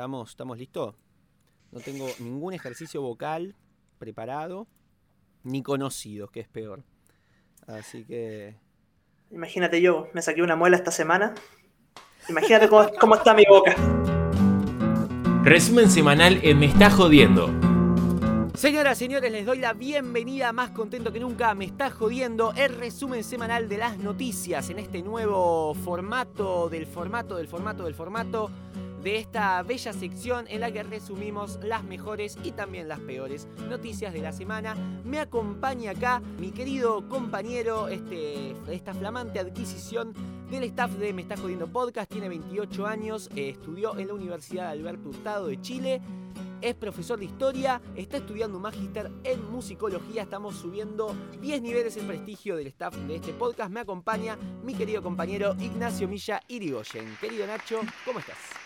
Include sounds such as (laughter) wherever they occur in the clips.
¿Estamos, ¿Estamos listos? No tengo ningún ejercicio vocal preparado, ni conocido, que es peor. Así que... Imagínate yo, me saqué una muela esta semana. Imagínate cómo, cómo está mi boca. Resumen semanal en Me está jodiendo. Señoras, señores, les doy la bienvenida, más contento que nunca, me está jodiendo el resumen semanal de las noticias en este nuevo formato del formato del formato del formato de esta bella sección en la que resumimos las mejores y también las peores noticias de la semana. Me acompaña acá mi querido compañero, este, esta flamante adquisición del staff de Me Está Jodiendo Podcast, tiene 28 años, eh, estudió en la Universidad Alberto Hurtado de Chile es profesor de historia, está estudiando un magíster en musicología, estamos subiendo 10 niveles en prestigio del staff de este podcast. Me acompaña mi querido compañero Ignacio Milla Irigoyen. Querido Nacho, ¿cómo estás?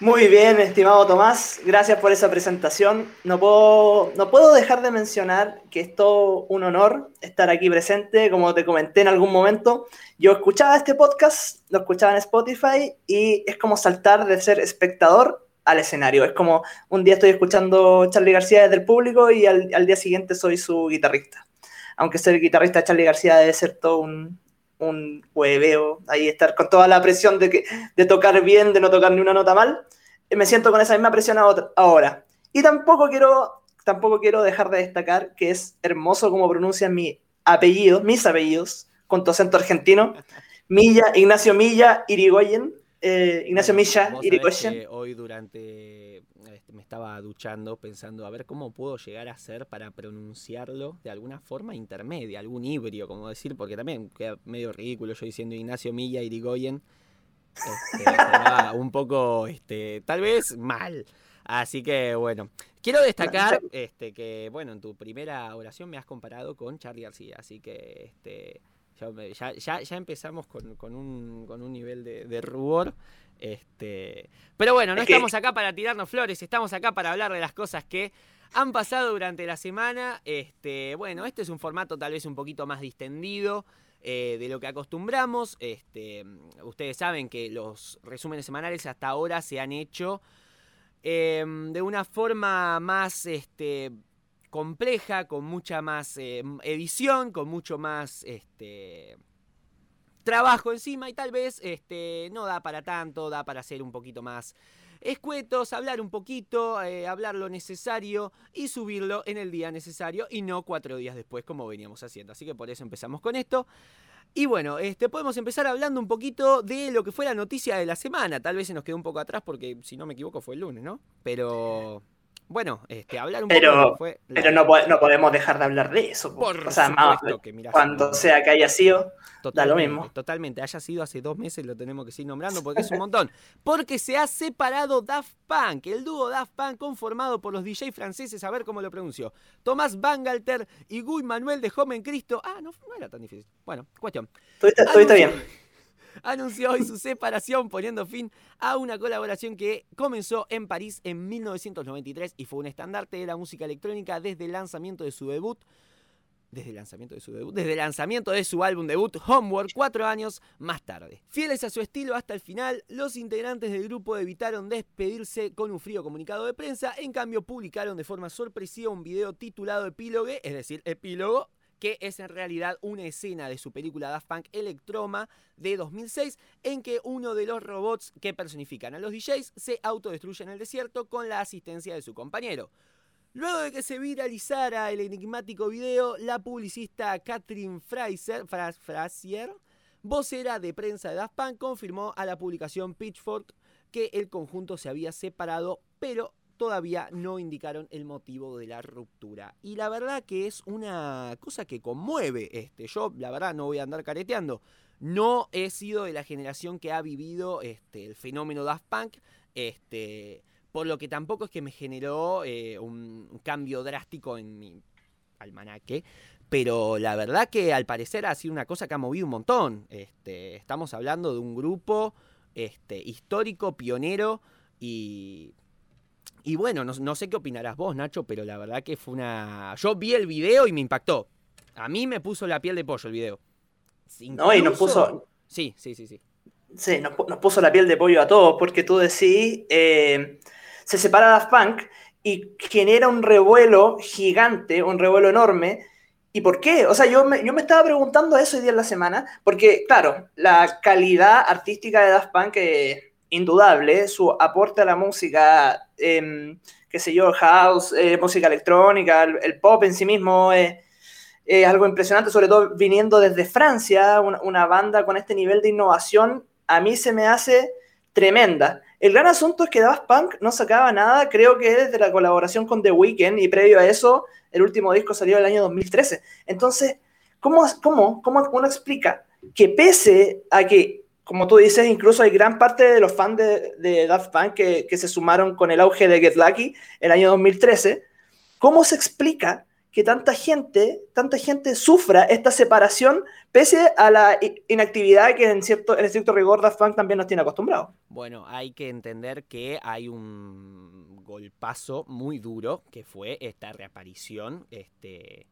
Muy bien, estimado Tomás, gracias por esa presentación. No puedo, no puedo dejar de mencionar que es todo un honor estar aquí presente, como te comenté en algún momento. Yo escuchaba este podcast, lo escuchaba en Spotify y es como saltar de ser espectador al escenario. Es como un día estoy escuchando Charlie García desde el público y al, día siguiente soy su guitarrista. Aunque ser guitarrista de Charlie García debe ser todo un, un hueveo, ahí estar con toda la presión de, que, de tocar bien, de no tocar ni una nota mal. Me siento con esa misma presión ahora. Y tampoco quiero, tampoco quiero dejar de destacar que es hermoso como pronuncian mi apellido, mis apellidos, con tu acento argentino. (laughs) Milla, Ignacio Milla Irigoyen, eh, Ignacio Milla, Irigoyen. Hoy durante estaba duchando pensando a ver cómo puedo llegar a ser para pronunciarlo de alguna forma intermedia, algún híbrido, como decir, porque también queda medio ridículo yo diciendo Ignacio Milla Irigoyen. Este, (laughs) un poco, este, tal vez mal. Así que bueno, quiero destacar este, que, bueno, en tu primera oración me has comparado con Charlie García, así que este, ya, ya, empezamos con, con, un, con, un, nivel de, de rubor. Este, pero bueno, no estamos acá para tirarnos flores, estamos acá para hablar de las cosas que han pasado durante la semana. Este, bueno, este es un formato tal vez un poquito más distendido. Eh, de lo que acostumbramos. Este, ustedes saben que los resúmenes semanales hasta ahora se han hecho em, de una forma más este, compleja, con mucha más em, edición, con mucho más este, trabajo encima y tal vez este, no da para tanto, da para ser un poquito más escuetos, hablar un poquito, eh, hablar lo necesario y subirlo en el día necesario y no cuatro días después como veníamos haciendo. Así que por eso empezamos con esto. Y bueno, este, podemos empezar hablando un poquito de lo que fue la noticia de la semana. Tal vez se nos quedó un poco atrás porque si no me equivoco fue el lunes, ¿no? Pero bueno, este, hablar un pero, poco fue Pero no, podemos dejar de hablar de eso. Por o sea, que cuando sea que haya sido, da lo mismo. Totalmente, haya sido hace dos meses, lo tenemos que seguir nombrando porque es un montón. Porque se ha separado Daft Punk, el dúo Daft Punk conformado por los DJ franceses, a ver cómo lo pronunció. Tomás Bangalter y Guy Manuel de Joven Cristo. Ah, no, no era tan difícil. Bueno, cuestión. Todo está bien anunció hoy su separación poniendo fin a una colaboración que comenzó en París en 1993 y fue un estandarte de la música electrónica desde el lanzamiento de su debut. Desde el lanzamiento de su debut, desde el lanzamiento de su álbum debut Homework, cuatro años más tarde. Fieles a su estilo hasta el final, los integrantes del grupo evitaron despedirse con un frío comunicado de prensa, en cambio publicaron de forma sorpresiva un video titulado Epílogue, es decir, epílogo, que es en realidad una escena de su película Daft Punk Electroma de 2006, en que uno de los robots que personifican a los DJs se autodestruye en el desierto con la asistencia de su compañero. Luego de que se viralizara el enigmático video, la publicista Catherine Fraser, vocera de prensa de Daft Punk, confirmó a la publicación Pitchfork que el conjunto se había separado, pero todavía no indicaron el motivo de la ruptura. Y la verdad que es una cosa que conmueve. Este, yo, la verdad, no voy a andar careteando. No he sido de la generación que ha vivido este, el fenómeno Daft Punk. Este, por lo que tampoco es que me generó eh, un cambio drástico en mi almanaque. Pero la verdad que al parecer ha sido una cosa que ha movido un montón. Este, estamos hablando de un grupo este, histórico, pionero y y bueno, no, sé qué opinarás vos, Nacho, pero la verdad que fue una. Yo vi el video y me impactó. A mí me puso la piel de pollo el video. no, y nos puso. Sí, sí, sí, sí. Sí, nos, puso la piel de pollo a todos, porque tú decís, eh, se separa Daft Punk y genera un revuelo gigante, un revuelo enorme. ¿Y por qué? O sea, yo me, yo me estaba preguntando eso hoy día en la semana, porque, claro, la calidad artística de Daft Punk es indudable, su aporte a la música, eh, qué sé yo, house, eh, música electrónica, el, pop en sí mismo es, algo impresionante, sobre todo viniendo desde Francia, una, banda con este nivel de innovación a mí se me hace tremenda. El gran asunto es que Daft Punk no sacaba nada, creo que desde la colaboración con The Weeknd y previo a eso, el último disco salió el año 2013. Entonces, ¿cómo, cómo, cómo uno explica que pese a que, como tú dices, incluso hay gran parte de los fans de, Daft Punk que, se sumaron con el auge de Get Lucky el año 2013, ¿cómo se explica que tanta gente, tanta gente sufra esta separación pese a la inactividad que en cierto, en estricto rigor Daft Punk también nos tiene acostumbrados. Bueno, hay que entender que hay un golpazo muy duro que fue esta reaparición este,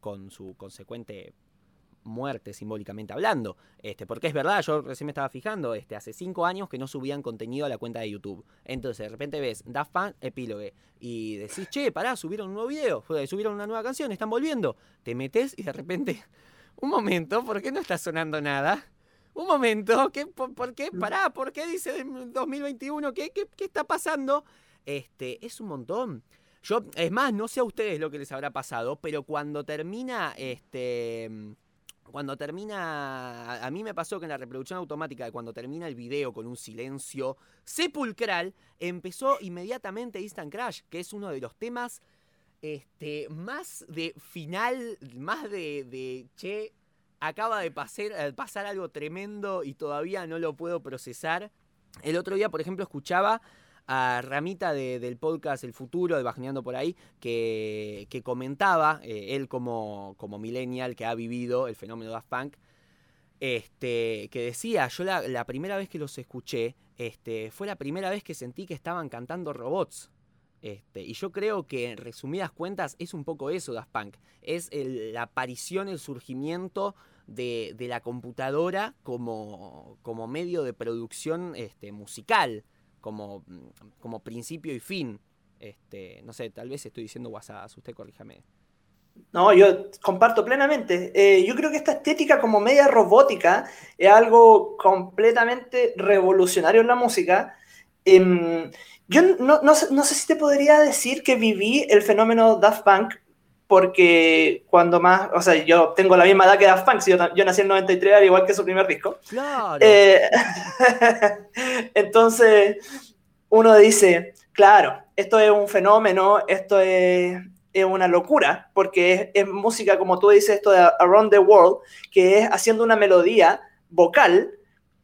con su consecuente muerte simbólicamente hablando. Este, porque es verdad, yo recién me estaba fijando, este, hace cinco años que no subían contenido a la cuenta de YouTube. Entonces de repente ves Daft Punk epílogue y decís, che, pará, subieron un nuevo video, subieron una nueva canción, están volviendo. Te metes y de repente, (laughs) un momento, ¿por qué no está sonando nada? Un momento, ¿qué, por, qué? Pará, ¿por qué dice 2021? ¿Qué, qué, qué está pasando? Este, es un montón. Yo, es más, no sé a ustedes lo que les habrá pasado, pero cuando termina este cuando termina, a mí me pasó que en la reproducción automática cuando termina el video con un silencio sepulcral, empezó inmediatamente Instant Crash, que es uno de los temas este, más de final, más de, de che, acaba de eh, pasar algo tremendo y todavía no lo puedo procesar. El otro día, por ejemplo, escuchaba a Ramita del podcast El Futuro, de Bajaneando por ahí, que, comentaba, eh, él como, como millennial que ha vivido el fenómeno Daft Punk, este, que decía, yo la, primera vez que los escuché, este, fue la primera vez que sentí que estaban cantando robots. Este, y yo creo que en resumidas cuentas es un poco eso Daft Punk. Es la aparición, el surgimiento de, la computadora como, como, medio de producción este, musical como, como principio y fin. Este, no sé, tal vez estoy diciendo WhatsApp, usted corríjame. No, yo comparto plenamente. Eh, yo creo que esta estética como media robótica es algo completamente revolucionario en la música. Em, yo no, no, no, sé si te podría decir que viví el fenómeno Daft Punk porque cuando más, o sea, yo tengo la misma edad que Daft Punk, yo, yo nací en 93, al igual que su primer disco. Claro. Eh, (laughs) entonces, uno dice, claro, esto es un fenómeno, esto es, es una locura, porque es, música, como tú dices, esto de Around the World, que es haciendo una melodía vocal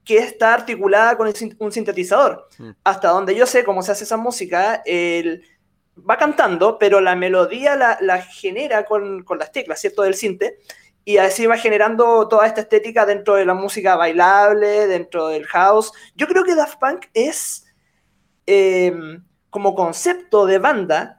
que está articulada con un sintetizador. Mm. Hasta donde yo sé cómo se hace esa música, el va cantando, pero la melodía la, genera con, las teclas, ¿cierto? Del cinte. Y así va generando toda esta estética dentro de la música bailable, dentro del house. Yo creo que Daft Punk es, em, como concepto de banda,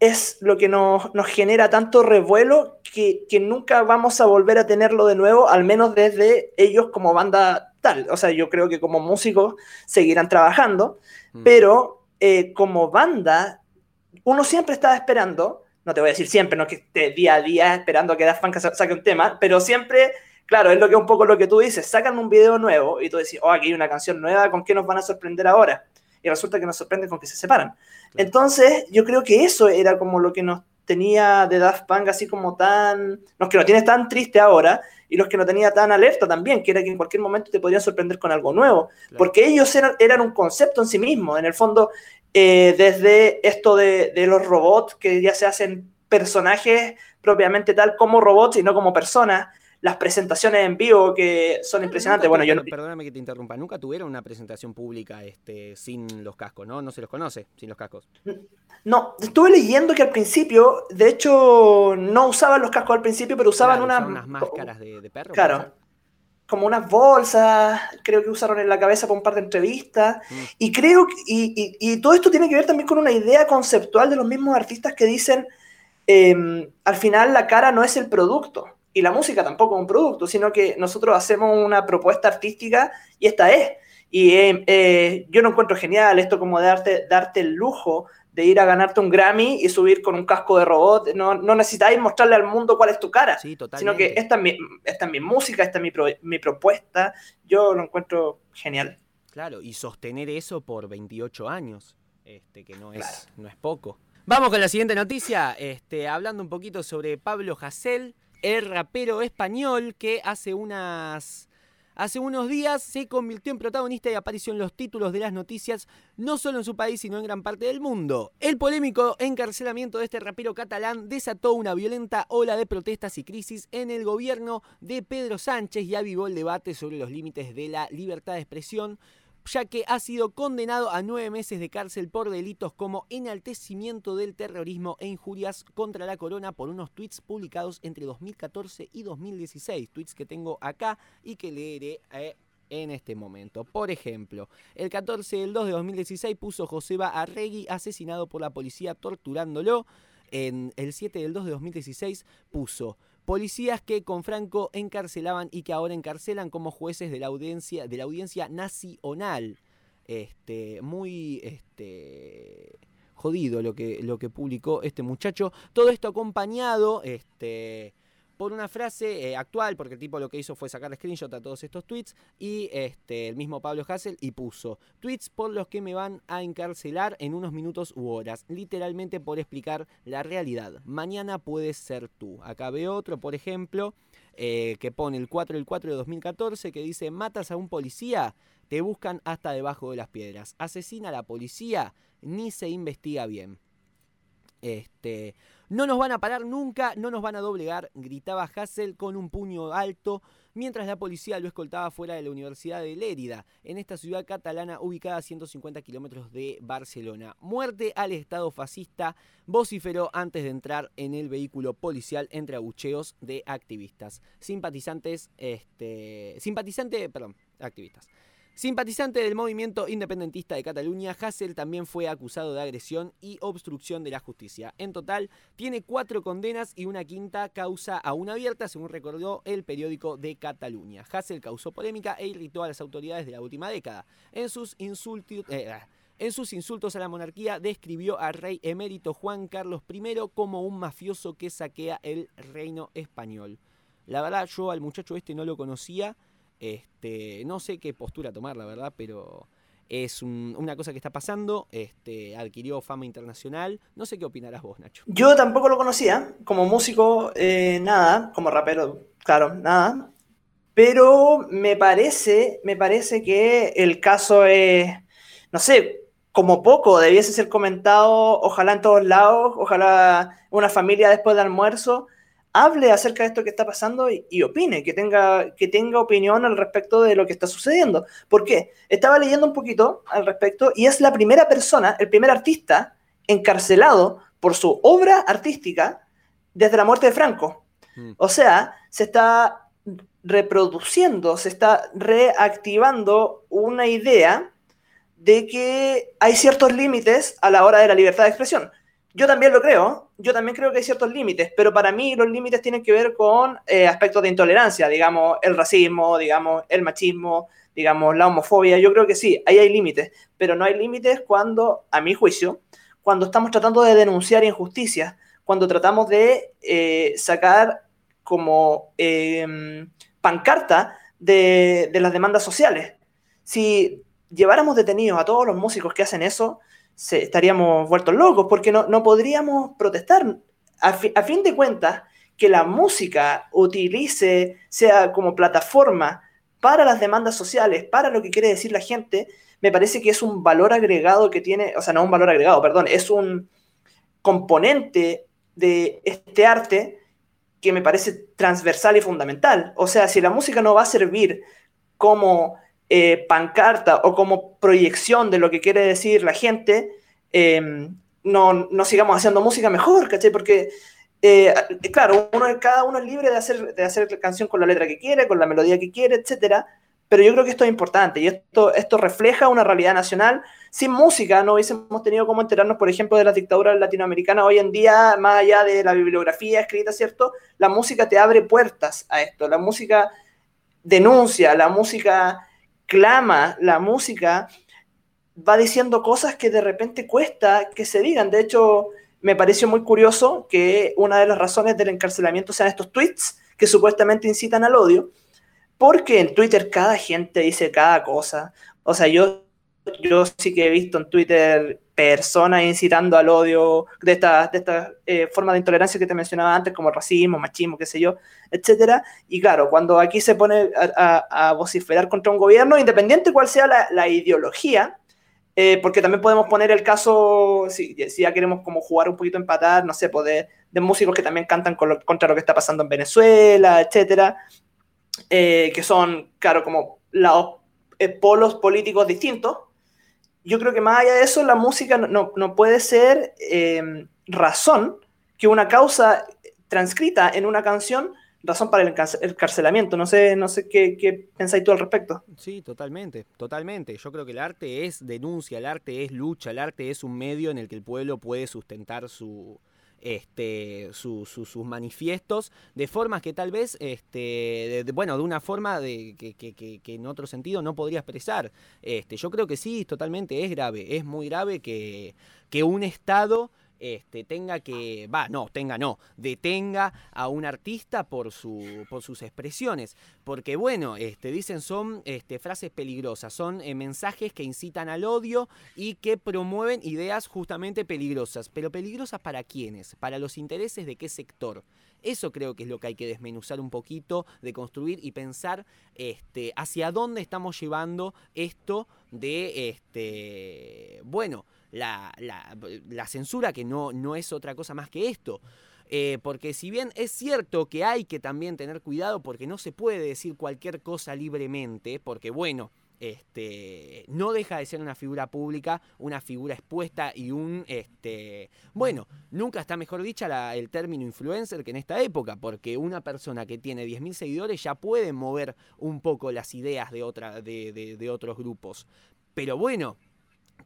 es lo que nos, genera tanto revuelo que, nunca vamos a volver a tenerlo de nuevo, al menos desde ellos como banda tal. O sea, yo creo que como músicos seguirán trabajando, mm. pero eh, como banda uno siempre estaba esperando, no te voy a decir siempre, no que esté día a día esperando a que Daft Punk saque un tema, pero siempre, claro, es lo que un poco lo que tú dices, sacan un video nuevo y tú decís, oh, aquí hay una canción nueva, ¿con qué nos van a sorprender ahora? Y resulta que nos sorprende con que se separan. Entonces, yo creo que eso era como lo que nos tenía de Daft Punk así como tan, los que lo tienes tan triste ahora y los que no tenía tan alerta también, que era que en cualquier momento te podrían sorprender con algo nuevo, porque ellos eran, eran, un concepto en sí mismo, en el fondo eh, desde esto de, los robots, que ya se hacen personajes propiamente tal como robots y no como personas. Las presentaciones en vivo que son impresionantes. Bueno, yo Perdóname que te interrumpa. Nunca tuvieron una presentación pública este, sin los cascos, ¿no? No se los conoce sin los cascos. No, estuve leyendo que al principio, de hecho, no usaban los cascos al principio, pero usaban, unas máscaras de, de perro. Claro como unas bolsas, creo que usaron en la cabeza para un par de entrevistas, mm. y creo que, y, todo esto tiene que ver también con una idea conceptual de los mismos artistas que dicen, em, al final la cara no es el producto, Y la música tampoco es un producto, sino que nosotros hacemos una propuesta artística y esta es. Y eh, eh, yo no encuentro genial esto como de darte, darte el lujo de ir a ganarte un Grammy y subir con un casco de robot. No, no necesitáis mostrarle al mundo cuál es tu cara, sino que esta es mi, esta es mi música, esta es mi, mi propuesta. Yo lo encuentro genial. Claro, y sostener eso por 28 años, este, que no es, no es poco. Vamos con la siguiente noticia, este, hablando un poquito sobre Pablo Hasél, el rapero español que hace unas Hace unos días se convirtió en protagonista y apareció en los títulos de las noticias, no solo en su país, sino en gran parte del mundo. El polémico encarcelamiento de este rapero catalán desató una violenta ola de protestas y crisis en el gobierno de Pedro Sánchez y avivó el debate sobre los límites de la libertad de expresión, ya que ha sido condenado a nueve meses de cárcel por delitos como enaltecimiento del terrorismo e injurias contra la corona por unos tweets publicados entre 2014 y 2016, tweets que tengo acá y que leeré eh, en este momento. Por ejemplo, el 14 del 2 de 2016 puso Joseba Arregui asesinado por la policía torturándolo. En el 7 del 2 de 2016 puso Policías que con Franco encarcelaban y que ahora encarcelan como jueces de la audiencia, de la audiencia nacional. Este, muy este, jodido lo que, lo que publicó este muchacho. Todo esto acompañado este, por una frase eh, actual, porque el tipo lo que hizo fue sacar screenshot a todos estos tweets, y este, el mismo Pablo Hassel, y puso tweets por los que me van a encarcelar en unos minutos u horas, literalmente por explicar la realidad. Mañana puedes ser tú. Acá veo otro, por ejemplo, eh, que pone el 4 del 4 de 2014, que dice, matas a un policía, te buscan hasta debajo de las piedras. Asesina a la policía, ni se investiga bien. Este, no nos van a parar nunca, no nos van a doblegar, gritaba Hassel con un puño alto mientras la policía lo escoltaba fuera de la Universidad de Lérida, en esta ciudad catalana ubicada a 150 kilómetros de Barcelona. Muerte al Estado fascista, vociferó antes de entrar en el vehículo policial entre abucheos de activistas. Simpatizantes, este, simpatizante, perdón, activistas. Simpatizante del movimiento independentista de Cataluña, Hassel también fue acusado de agresión y obstrucción de la justicia. En total, tiene cuatro condenas y una quinta causa aún abierta, según recordó el periódico de Cataluña. Hassel causó polémica e irritó a las autoridades de la última década. En sus insultos... Eh, en sus insultos a la monarquía describió al rey emérito Juan Carlos I como un mafioso que saquea el reino español. La verdad, yo al muchacho este no lo conocía. Este, no sé qué postura tomar, la verdad, pero es una cosa que está pasando. Este, adquirió fama internacional. No sé qué opinarás vos, Nacho. Yo tampoco lo conocía. Como músico, eh, nada. Como rapero, claro, nada. Pero me parece, me parece que el caso es, no sé, como poco, debiese ser comentado, ojalá en todos lados, ojalá una familia después del almuerzo hable acerca de esto que está pasando y, opine, que tenga, que tenga opinión al respecto de lo que está sucediendo. ¿Por qué? Estaba leyendo un poquito al respecto y es la primera persona, el primer artista encarcelado por su obra artística desde la muerte de Franco. Mm. O sea, se está reproduciendo, se está reactivando una idea de que hay ciertos límites a la hora de la libertad de expresión. Yo también lo creo, yo también creo que hay ciertos límites, pero para mí los límites tienen que ver con eh, aspectos de intolerancia, digamos, el racismo, digamos, el machismo, digamos, la homofobia. Yo creo que sí, ahí hay límites, pero no hay límites cuando, a mi juicio, cuando estamos tratando de denunciar injusticias, cuando tratamos de eh, sacar como em, pancarta de, de las demandas sociales. Si lleváramos detenidos a todos los músicos que hacen eso, estaríamos vueltos locos porque no, no podríamos protestar. A, fin de cuentas, que la música utilice, sea como plataforma para las demandas sociales, para lo que quiere decir la gente, me parece que es un valor agregado que tiene, o sea, no un valor agregado, perdón, es un componente de este arte que me parece transversal y fundamental. O sea, si la música no va a servir como eh, pancarta o como proyección de lo que quiere decir la gente, em, no, no, sigamos haciendo música mejor, ¿cachai? Porque, eh, claro, cada uno es libre de hacer, de hacer canción con la letra que quiere, con la melodía que quiere, etcétera, pero yo creo que esto es importante y esto, esto refleja una realidad nacional. Sin música no hubiésemos tenido cómo enterarnos, por ejemplo, de las dictaduras latinoamericanas. Hoy en día, más allá de la bibliografía escrita, ¿cierto? La música te abre puertas a esto. La música denuncia, la música clama, la música va diciendo cosas que de repente cuesta que se digan. De hecho, me pareció muy curioso que una de las razones del encarcelamiento sean estos tweets que supuestamente incitan al odio, porque en Twitter cada gente dice cada cosa. O sea, yo, yo sí que he visto en Twitter personas incitando al odio de esta, de esta eh, forma de intolerancia que te mencionaba antes, como racismo, machismo, qué sé yo, etcétera. Y claro, cuando aquí se pone a, vociferar contra un gobierno, independiente cuál sea la, la ideología, eh, porque también podemos poner el caso, si, ya queremos como jugar un poquito empatar, no sé, pues de, músicos que también cantan contra lo que está pasando en Venezuela, etcétera, eh, que son, claro, como los eh, polos políticos distintos. Yo creo que más allá de eso, la música no, no puede ser razón que una causa transcrita en una canción razón para el encarcelamiento. No sé, no sé qué, qué pensáis tú al respecto. Sí, totalmente, totalmente. Yo creo que el arte es denuncia, el arte es lucha, el arte es un medio en el que el pueblo puede sustentar su, este, sus manifiestos de formas que tal vez, este, bueno, de una forma de, que, que, que, en otro sentido no podría expresar. Este, yo creo que sí, totalmente es grave, es muy grave que, que un Estado este, tenga que, va, no, tenga no, detenga a un artista por, su, por sus expresiones. Porque bueno, este, dicen son este, frases peligrosas, son eh, mensajes que incitan al odio y que promueven ideas justamente peligrosas. Pero peligrosas para quiénes? Para los intereses de qué sector. Eso creo que es lo que hay que desmenuzar un poquito, de construir y pensar este, hacia dónde estamos llevando esto de, este, bueno, la, la, censura, que no, no es otra cosa más que esto. Eh, porque si bien es cierto que hay que también tener cuidado porque no se puede decir cualquier cosa libremente, porque bueno, este, no deja de ser una figura pública, una figura expuesta y un, este, bueno, nunca está mejor dicha el término influencer que en esta época, porque una persona que tiene 10.000 seguidores ya puede mover un poco las ideas de, otra, de, de otros grupos. Pero bueno,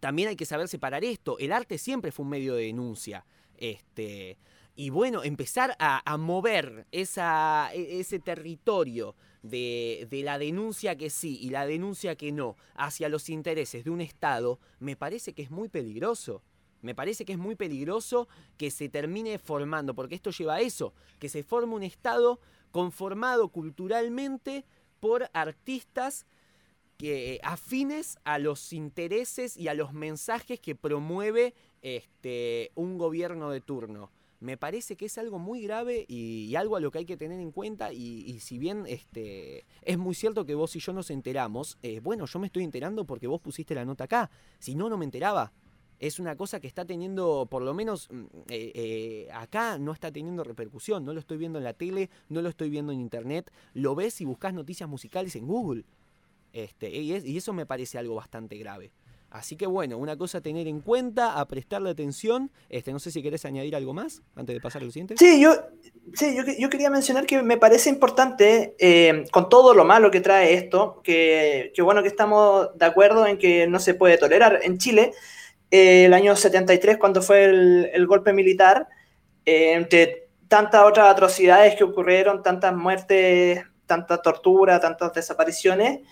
también hay que saber separar esto. El arte siempre fue un medio de denuncia. Este, y bueno, empezar a, mover e, ese territorio de, de, la denuncia que sí y la denuncia que no hacia los intereses de un Estado, me parece que es muy peligroso. Me parece que es muy peligroso que se termine formando, porque esto lleva a eso, que se forme un Estado conformado culturalmente por artistas que, afines a los intereses y a los mensajes que promueve este, un gobierno de turno. Me parece que es algo muy grave y, algo a lo que hay que tener en cuenta. Y, si bien este, es muy cierto que vos y yo nos enteramos, eh, bueno, yo me estoy enterando porque vos pusiste la nota acá. Si no, no me enteraba. Es una cosa que está teniendo, por lo menos mm, eh, eh, acá, no está teniendo repercusión. No lo estoy viendo en la tele, no lo estoy viendo en internet. Lo ves y buscas noticias musicales en Google. Este, y, eso me parece algo bastante grave. Así que bueno, una cosa a tener en cuenta, a prestarle atención. Este, no sé si querés añadir algo más antes de pasar al siguiente. Sí, yo, sí, yo, quería mencionar que me parece importante, eh, con todo lo malo que trae esto, que, bueno que estamos de acuerdo en que no se puede tolerar. En Chile, eh, el año 73, cuando fue el, golpe militar, eh, entre tantas otras atrocidades que ocurrieron, tantas muertes, tanta tortura, tantas desapariciones,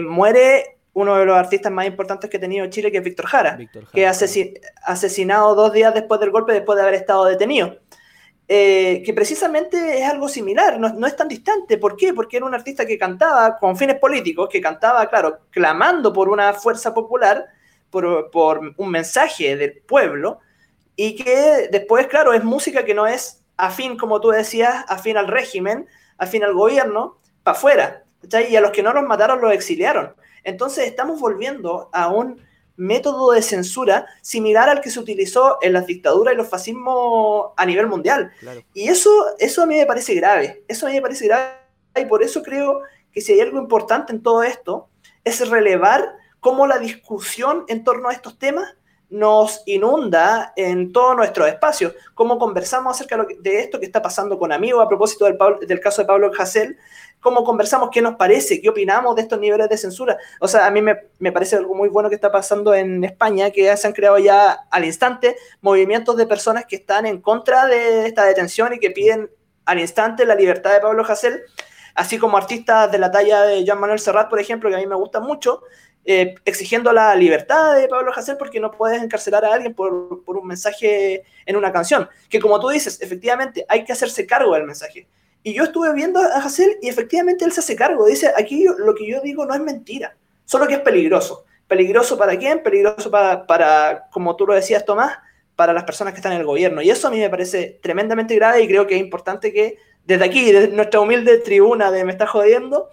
muere uno de los artistas más importantes que ha tenido Chile, que es Víctor Jara, que ha asesinado dos días después del golpe, después de haber estado detenido. Eh, que precisamente es algo similar, no, es tan distante. ¿Por qué? Porque era un artista que cantaba con fines políticos, que cantaba, claro, clamando por una fuerza popular, por, por un mensaje del pueblo, y que después, claro, es música que no es afín, como tú decías, afín al régimen, afín al gobierno, para afuera. Y a los que no los mataron los exiliaron. Entonces estamos volviendo a un método de censura similar al que se utilizó en las dictaduras y los fascismos a nivel mundial. Y eso, eso a mí me parece grave. Eso a mí me parece grave y por eso creo que si hay algo importante en todo esto es relevar cómo la discusión en torno a estos temas nos inunda en todo nuestro espacio. Cómo conversamos acerca de esto que está pasando con amigos a propósito del, caso de Pablo Hassel, cómo conversamos, qué nos parece, qué opinamos de estos niveles de censura. O sea, a mí me, parece algo muy bueno que está pasando en España, que se han creado ya al instante movimientos de personas que están en contra de esta detención y que piden al instante la libertad de Pablo Hassel, así como artistas de la talla de Jean Manuel Serrat, por ejemplo, que a mí me gusta mucho, eh, exigiendo la libertad de Pablo Hasél porque no puedes encarcelar a alguien por, un mensaje en una canción. Que como tú dices, efectivamente hay que hacerse cargo del mensaje. Y yo estuve viendo a Hasél y efectivamente él se hace cargo. Dice, aquí lo que yo digo no es mentira, solo que es peligroso. ¿Peligroso para quién? Peligroso para, para, como tú lo decías, Tomás, para las personas que están en el gobierno. Y eso a mí me parece tremendamente grave y creo que es importante que desde aquí, desde nuestra humilde tribuna de Me está jodiendo,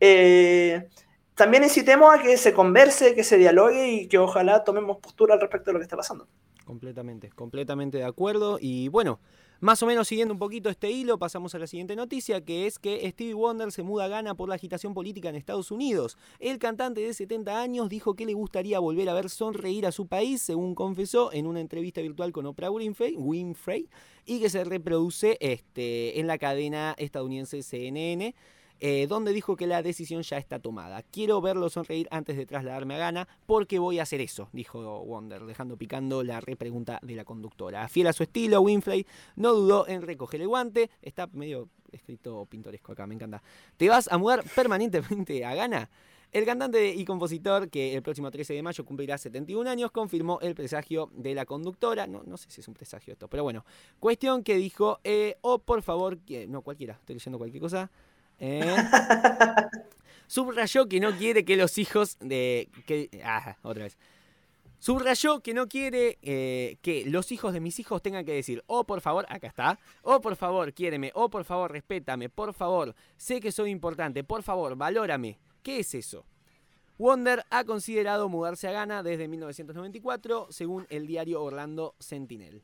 eh, también incitemos a que se converse, que se dialogue y que ojalá tomemos postura al respecto de lo que está pasando. Completamente, completamente de acuerdo. Y bueno, más o menos siguiendo un poquito este hilo, pasamos a la siguiente noticia, que es que Stevie Wonder se muda a Ghana por la agitación política en Estados Unidos. El cantante de 70 años dijo que le gustaría volver a ver sonreír a su país, según confesó en una entrevista virtual con Oprah Winfrey, Winfrey y que se reproduce este, en la cadena estadounidense CNN. Eh, donde dijo que la decisión ya está tomada. Quiero verlo sonreír antes de trasladarme a Ghana porque voy a hacer eso, dijo Wonder, dejando picando la repregunta de la conductora. Fiel a su estilo, Winfrey no dudó en recoger el guante. Está medio escrito pintoresco acá, me encanta. ¿Te vas a mudar permanentemente a Ghana? El cantante y compositor, que el próximo 13 de mayo cumplirá 71 años, confirmó el presagio de la conductora. No, no sé si es un presagio esto, pero bueno. Cuestión que dijo, eh, oh, por favor, no, cualquiera, estoy leyendo cualquier cosa. ¿Eh? (laughs) Subrayó que no quiere que los hijos de. Que, ah, otra vez. Subrayó que no quiere eh, que los hijos de mis hijos tengan que decir, oh por favor, acá está, oh por favor, quiéreme, oh por favor, respétame, por favor, sé que soy importante, por favor, valórame. ¿Qué es eso? Wonder ha considerado mudarse a Ghana desde 1994, según el diario Orlando Sentinel.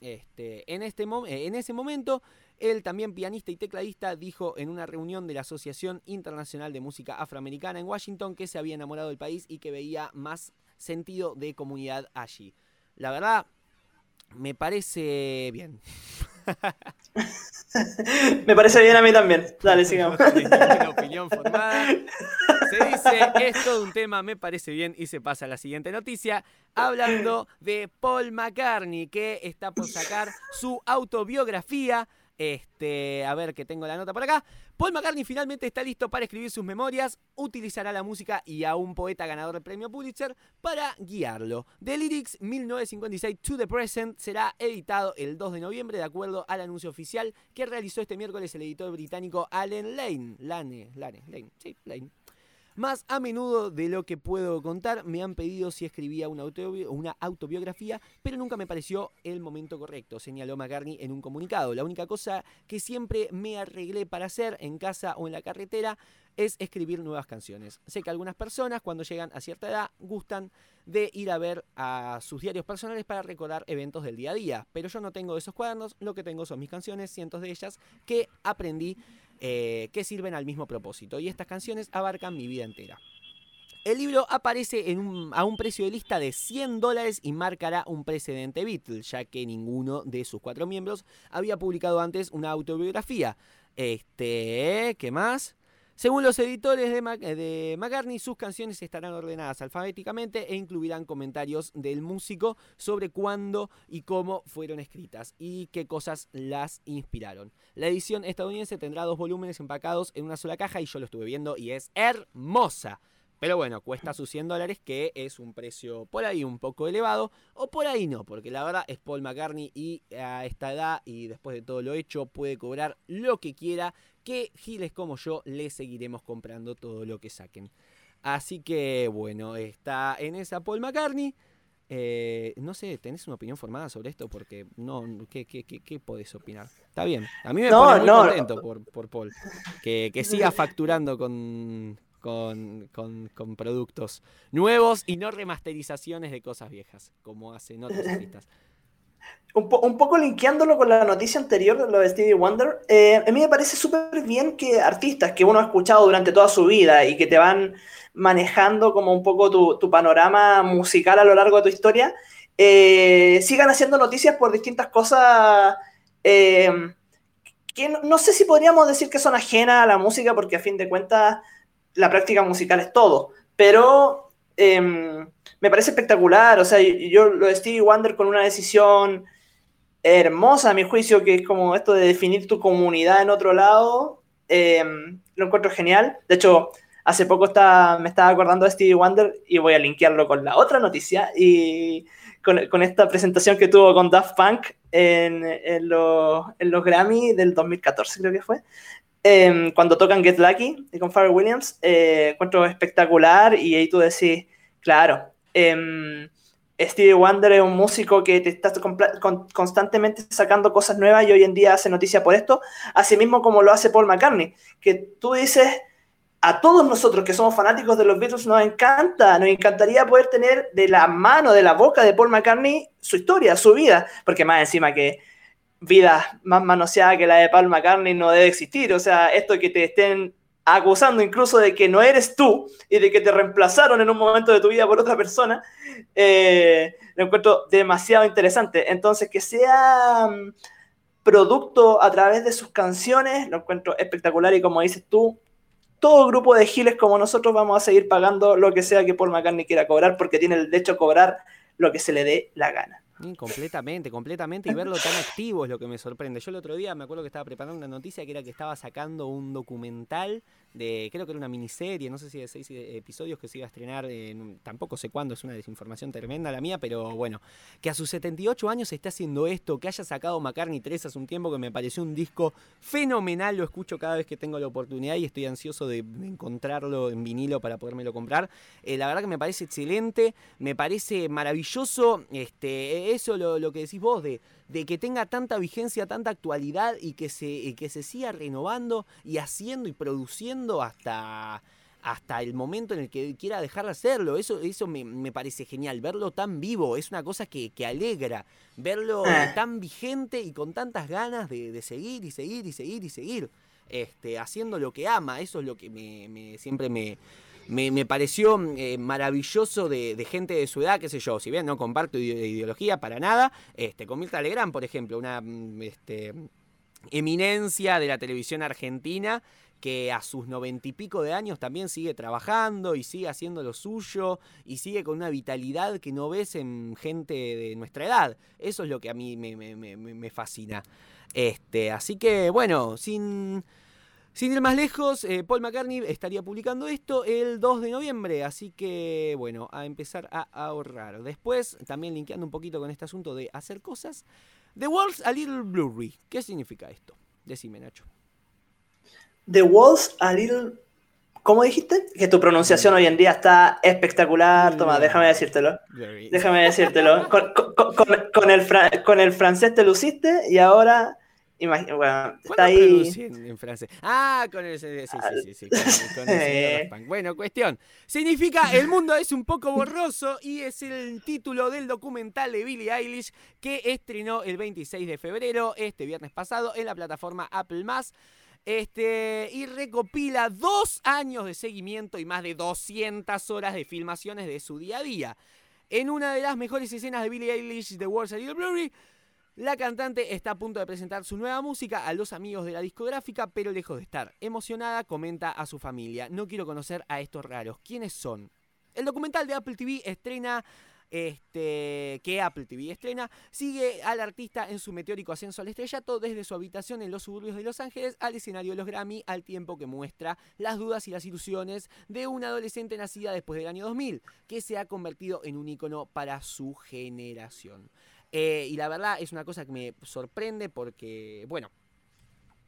Este, en, este en ese momento, él, también pianista y tecladista, dijo en una reunión de la Asociación Internacional de Música Afroamericana en Washington que se había enamorado del país y que veía más sentido de comunidad allí. La verdad, me parece bien. (laughs) me parece bien a mí también. Dale, sigamos. (laughs) opinión formada. Se dice, es todo un tema, me parece bien, y se pasa a la siguiente noticia, hablando de Paul McCartney, que está por sacar su autobiografía este, a ver que tengo la nota por acá. Paul McCartney finalmente está listo para escribir sus memorias. Utilizará la música y a un poeta ganador del premio Pulitzer para guiarlo. The Lyrics 1956 to the Present será editado el 2 de noviembre de acuerdo al anuncio oficial que realizó este miércoles el editor británico Allen Lane. Lane, Lane, Lane, sí, Lane. Más a menudo de lo que puedo contar, me han pedido si escribía una, autobiografía, pero nunca me pareció el momento correcto, señaló McCartney en un comunicado. La única cosa que siempre me arreglé para hacer en casa o en la carretera es escribir nuevas canciones. Sé que algunas personas cuando llegan a cierta edad gustan de ir a ver a sus diarios personales para recordar eventos del día a día, pero yo no tengo esos cuadernos, lo que tengo son mis canciones, cientos de ellas que aprendí eh, que sirven al mismo propósito. Y estas canciones abarcan mi vida entera. El libro aparece a un precio de lista de 100 dólares y marcará un precedente Beatles, ya que ninguno de sus cuatro miembros había publicado antes una autobiografía. Este, ¿qué más? Según los editores de, McCartney, sus canciones estarán ordenadas alfabéticamente e incluirán comentarios del músico sobre cuándo y cómo fueron escritas y qué cosas las inspiraron. La edición estadounidense tendrá dos volúmenes empacados en una sola caja y yo lo estuve viendo y es hermosa. Pero bueno, cuesta sus 100 dólares, que es un precio por ahí un poco elevado, o por ahí no, porque la verdad es Paul McCartney y a esta edad y después de todo lo hecho puede cobrar lo que quiera que giles como yo le seguiremos comprando todo lo que saquen. Así que bueno, está en esa Paul McCartney. Eh, no sé, ¿tenés una opinión formada sobre esto? Porque no, ¿qué, qué, qué, podés opinar? Está bien, a mí me pone muy contento por, por Paul. Que, que siga facturando con, con, con, con, productos nuevos y no remasterizaciones de cosas viejas, como hacen otros artistas. Un, poco linkeándolo con la noticia anterior de lo de Stevie Wonder, eh, a mí me parece súper bien que artistas que uno ha escuchado durante toda su vida y que te van manejando como un poco tu, panorama musical a lo largo de tu historia, eh, sigan haciendo noticias por distintas cosas eh, que no, sé si podríamos decir que son ajenas a la música, porque a fin de cuentas la práctica musical es todo, pero em, me parece espectacular, o sea, yo lo de Stevie Wonder con una decisión hermosa, a mi juicio, que es como esto de definir tu comunidad en otro lado, em, lo encuentro genial. De hecho, hace poco me estaba acordando de Stevie Wonder y voy a linkearlo con la otra noticia y con, esta presentación que tuvo con Daft Punk en, en, los, Grammy del 2014, creo que fue. Em, cuando tocan Get Lucky con Pharrell Williams, eh, encuentro espectacular y ahí tú decís, claro, eh, Stevie Wonder es un músico que te está constantemente sacando cosas nuevas y hoy en día hace noticia por esto, así mismo como lo hace Paul McCartney, que tú dices, a todos nosotros que somos fanáticos de los Beatles nos encanta, nos encantaría poder tener de la mano, de la boca de Paul McCartney su historia, su vida, porque más encima que vida más manoseada que la de Paul McCartney no debe existir, o sea, esto que te estén acusando incluso de que no eres tú y de que te reemplazaron en un momento de tu vida por otra persona, eh, lo encuentro demasiado interesante. Entonces, que sea mm, producto a través de sus canciones, lo encuentro espectacular y como dices tú, todo grupo de giles como nosotros vamos a seguir pagando lo que sea que Paul McCartney quiera cobrar porque tiene el derecho a cobrar lo que se le dé la gana. Completamente, completamente. Y verlo tan activo es lo que me sorprende. Yo el otro día me acuerdo que estaba preparando una noticia que era que estaba sacando un documental de, creo que era una miniserie, no sé si de seis episodios que se iba a estrenar, tampoco sé cuándo, es una desinformación tremenda la mía, pero bueno, que a sus 78 años esté haciendo esto, que haya sacado McCartney 3 hace un tiempo que me pareció un disco fenomenal, lo escucho cada vez que tengo la oportunidad y estoy ansioso de, encontrarlo en vinilo para podérmelo comprar. Eh, la verdad que me parece excelente, me parece maravilloso, este, eso lo, lo que decís vos de de que tenga tanta vigencia, tanta actualidad y que se, que se siga renovando y haciendo y produciendo hasta, hasta el momento en el que quiera dejar de hacerlo. Eso, eso me, parece genial, verlo tan vivo, es una cosa que, alegra, verlo ah. tan vigente y con tantas ganas de, seguir y seguir y seguir y seguir, este, haciendo lo que ama, eso es lo que me siempre me, me, pareció eh, maravilloso de, gente de su edad, qué sé yo, si bien no comparto ideología para nada, este, con Mirta Legrand, por ejemplo, una mm, este, eminencia de la televisión argentina que a sus noventa y pico de años también sigue trabajando y sigue haciendo lo suyo y sigue con una vitalidad que no ves en gente de nuestra edad. Eso es lo que a mí me, me fascina. Este, así que bueno, sin sin ir más lejos, eh, Paul McCartney estaría publicando esto el 2 de noviembre, así que bueno, a empezar a ahorrar. Después, también linkeando un poquito con este asunto de hacer cosas, The Walls a Little Blurry. ¿Qué significa esto? Decime, Nacho. The Walls a Little... ¿Cómo dijiste? Que tu pronunciación hoy en día está espectacular. Toma, déjame decírtelo. Déjame decírtelo. Con, el con el francés te luciste y ahora bueno, está ahí. En, francés? Ah, con el. Sí, sí, sí, con, el (laughs) Bueno, cuestión. Significa El mundo es un poco borroso y es el título del documental de Billie Eilish que estrenó el 26 de febrero, este viernes pasado, en la plataforma Apple. Este, y recopila dos años de seguimiento y más de 200 horas de filmaciones de su día a día. En una de las mejores escenas de Billie Eilish, The World's a Little Blurry, la cantante está a punto de presentar su nueva música a los amigos de la discográfica, pero lejos de estar emocionada, comenta a su familia, no quiero conocer a estos raros, ¿quiénes son? El documental de Apple TV estrena este, que Apple TV estrena, sigue al artista en su meteórico ascenso al estrellato desde su habitación en los suburbios de Los Ángeles al escenario de los Grammy, al tiempo que muestra las dudas y las ilusiones de una adolescente nacida después del año 2000, que se ha convertido en un ícono para su generación. Eh, y la verdad es una cosa que me sorprende porque, bueno,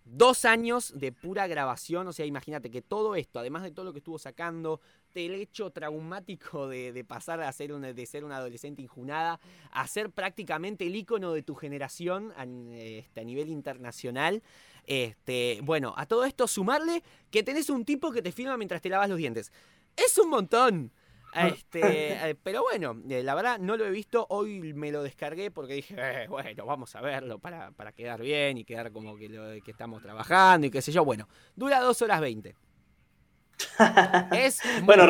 dos años de pura grabación, o sea, imagínate que todo esto, además de todo lo que estuvo sacando, el hecho traumático de, pasar a ser, una, de ser una adolescente injunada, a ser prácticamente el ícono de tu generación a, este, nivel internacional. Este, bueno, a todo esto sumarle que tenés un tipo que te filma mientras te lavas los dientes. Es un montón. Este, eh, pero bueno, eh, la verdad no lo he visto. Hoy me lo descargué porque dije, eh, bueno, vamos a verlo para, para quedar bien y quedar como que, lo, que estamos trabajando y qué sé yo. Bueno, dura 2 horas 20. (laughs) es bueno,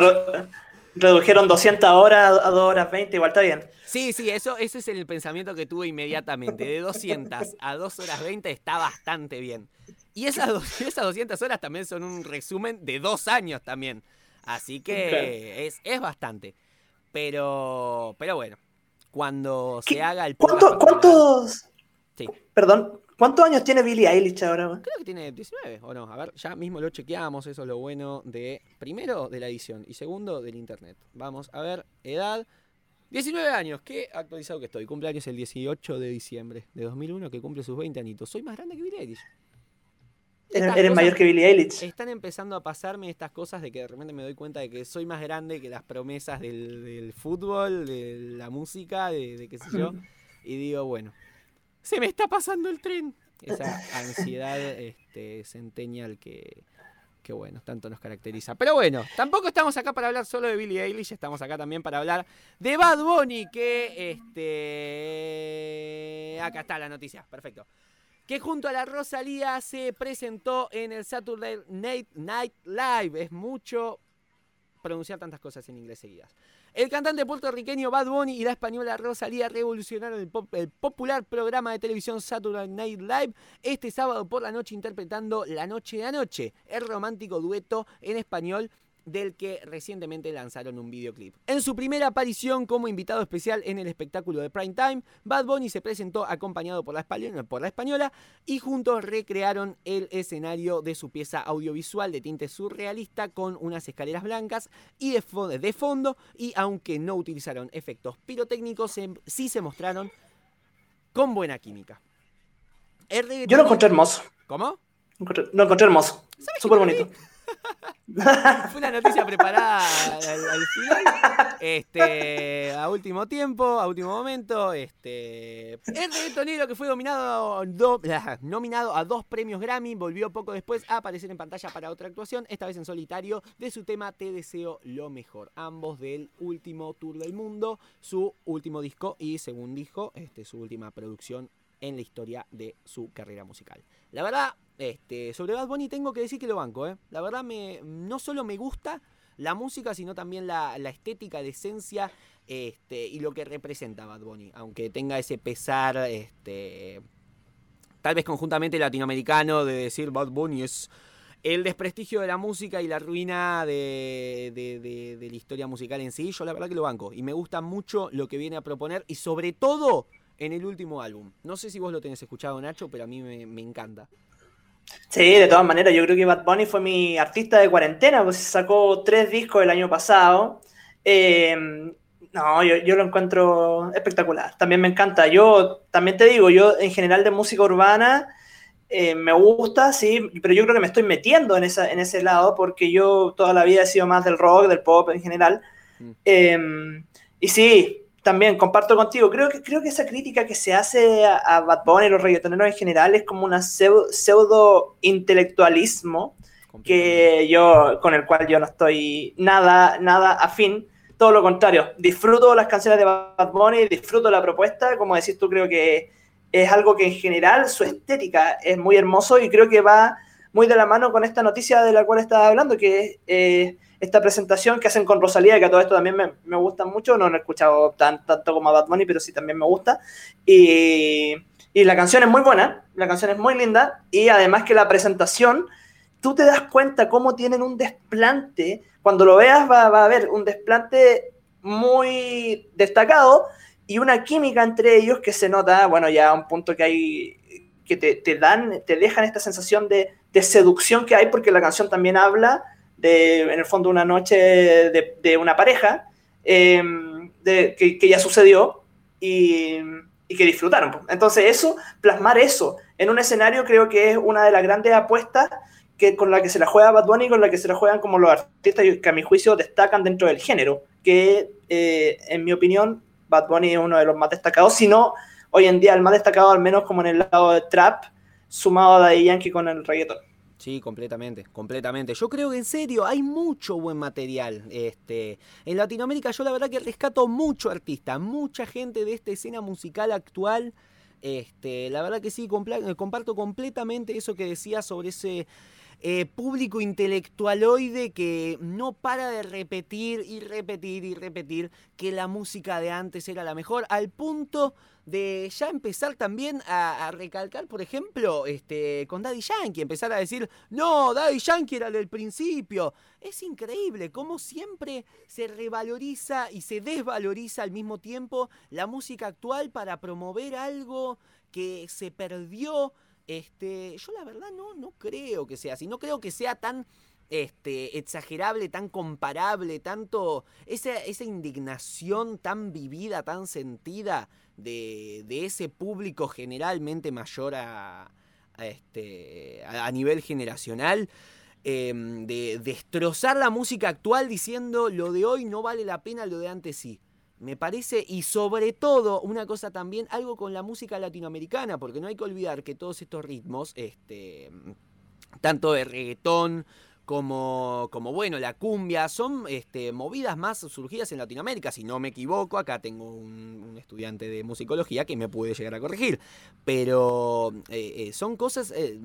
redujeron 200 horas a 2 horas 20, igual está bien. Sí, sí, eso, ese es el pensamiento que tuve inmediatamente. De 200 a 2 horas 20 está bastante bien. Y esas, (laughs) esas 200 horas también son un resumen de dos años también. Así (laughs) que es, es bastante. Pero, pero bueno, cuando se haga el... ¿Cuántos? Sí. Perdón, ¿Cuántos años tiene Billie Eilish ahora? Creo que tiene 19, o no. A ver, ya mismo lo chequeamos, eso es lo bueno de, primero, de la edición y segundo, del internet. Vamos a ver, edad, 19 años, qué actualizado que estoy. Cumpleaños el 18 de diciembre de 2001, que cumple sus 20 añitos. Soy más grande que Billie Eilish. Eres, mayor que Billie Eilish. Están empezando a pasarme estas cosas de que de repente me doy cuenta de que soy más grande que las promesas del, fútbol, de la música, de, de qué sé yo. (laughs) y digo, bueno, se me está pasando el tren. Esa ansiedad este, centennial que, que, bueno, tanto nos caracteriza. Pero bueno, tampoco estamos acá para hablar solo de Billie Eilish, estamos acá también para hablar de Bad Bunny, que este... Acá está la noticia, perfecto. Que junto a la Rosalía se presentó en el Saturday Night Live. Es mucho pronunciar tantas cosas en inglés seguidas. El cantante puertorriqueño Bad Bunny y la española Rosalía revolucionaron el, popular programa de televisión Saturday Night Live este sábado por la noche interpretando La Noche de Anoche, el romántico dueto en español del que recientemente lanzaron un videoclip. En su primera aparición como invitado especial en el espectáculo de Prime Time, Bad Bunny se presentó acompañado por la, española, por la española y juntos recrearon el escenario de su pieza audiovisual de tinte surrealista con unas escaleras blancas y de, de fondo y aunque no utilizaron efectos pirotécnicos, sí se mostraron con buena química. Yo lo encontré hermoso. ¿Cómo? Lo encontré hermoso. Súper bonito. (laughs) Fue una noticia preparada al, final. Este, a último tiempo, a último momento. Este, el reggaetonero que fue (laughs) nominado a dos premios Grammy volvió poco después a aparecer en pantalla para otra actuación, esta vez en solitario, de su tema Te deseo lo mejor. Ambos del último tour del mundo, su último disco y, según dijo, este, su última producción en la historia de su carrera musical. La verdad, este, sobre Bad Bunny tengo que decir que lo banco, ¿eh? La verdad, me, no solo me gusta la música, sino también la, estética, la esencia este, y lo que representa Bad Bunny. Aunque tenga ese pesar, este, tal vez conjuntamente latinoamericano, de decir Bad Bunny es el desprestigio de la música y la ruina de, la historia musical en sí, yo la verdad que lo banco. Y me gusta mucho lo que viene a proponer y sobre todo en el último álbum. No sé si vos lo tenés escuchado, Nacho, pero a mí me encanta. Sí, de todas maneras, yo creo que Bad Bunny fue mi artista de cuarentena, pues sacó tres discos el año pasado. Eh, no, yo, lo encuentro espectacular, también me encanta. Yo también te digo, yo en general de música urbana eh, me gusta, sí, pero yo creo que me estoy metiendo en, esa, en ese lado porque yo toda la vida he sido más del rock, del pop en general. Mm. Eh, y sí, también comparto contigo, creo que, creo que esa crítica que se hace a, Bad Bunny y los reggaetoneros en general es como una pseudo, intelectualismo que yo, con el cual yo no estoy nada, nada afín, todo lo contrario, disfruto las canciones de Bad Bunny, disfruto la propuesta, como decís tú, creo que es algo que en general su estética es muy hermoso y creo que va muy de la mano con esta noticia de la cual estaba hablando, que es... Eh, esta presentación que hacen con Rosalía, que a todo esto también me, me gusta mucho, no lo he escuchado tan, tanto como a Bad pero sí también me gusta. Y, y la canción es muy buena, la canción es muy linda, y además que la presentación, tú te das cuenta cómo tienen un desplante, cuando lo veas va, va a haber un desplante muy destacado y una química entre ellos que se nota, bueno, ya a un punto que hay que te, te dan, te dejan esta sensación de, de, seducción que hay porque la canción también habla de, en el fondo, una noche de, una pareja em, que, ya sucedió y, que disfrutaron. Entonces, eso, plasmar eso en un escenario creo que es una de las grandes apuestas que, con la que se la juega Bad Bunny y con la que se la juegan como los artistas que a mi juicio destacan dentro del género, que eh, en mi opinión Bad Bunny es uno de los más destacados, si no hoy en día el más destacado al menos como en el lado de trap, sumado a Daddy Yankee con el reggaeton. Sí, completamente, completamente. Yo creo que en serio hay mucho buen material. Este, en Latinoamérica yo la verdad que rescato mucho artista, mucha gente de esta escena musical actual. Este, la verdad que sí, comparto completamente eso que decía sobre ese eh, público intelectualoide que no para de repetir y repetir y repetir que la música de antes era la mejor, al punto de ya empezar también a, recalcar, por ejemplo, este, con Daddy Yankee, empezar a decir, no, Daddy Yankee era del principio. Es increíble cómo siempre se revaloriza y se desvaloriza al mismo tiempo la música actual para promover algo que se perdió este, yo la verdad no, no creo que sea así, no creo que sea tan este, exagerable, tan comparable, tanto esa, esa indignación tan vivida, tan sentida de, ese público generalmente mayor a, este, a, nivel generacional. Em, de destrozar la música actual diciendo lo de hoy no vale la pena, lo de antes sí me parece, y sobre todo, una cosa también, algo con la música latinoamericana, porque no hay que olvidar que todos estos ritmos, este, tanto de reggaetón, como, como bueno, la cumbia, son este, movidas más surgidas en Latinoamérica, si no me equivoco, acá tengo un, estudiante de musicología que me puede llegar a corregir, pero eh, eh, son cosas, eh,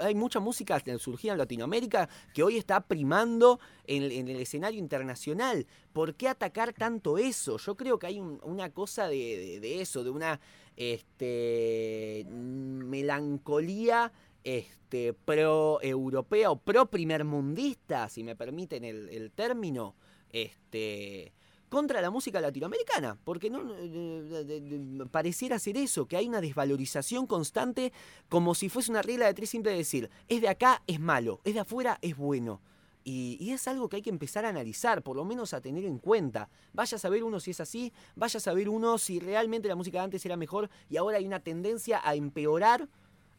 hay mucha música surgida en Latinoamérica que hoy está primando en, el escenario internacional. ¿Por qué atacar tanto eso? Yo creo que hay una cosa de, de, eso, de una este, melancolía este, pro-europea o pro-primermundista, si me permiten el, término, este, contra la música latinoamericana, porque no pareciera ser eso, que hay una desvalorización constante como si fuese una regla de tres simple decir, es de acá, es malo, es de afuera, es bueno. Y, y, es algo que hay que empezar a analizar, por lo menos a tener en cuenta. Vaya a saber uno si es así, vaya a saber uno si realmente la música de antes era mejor y ahora hay una tendencia a empeorar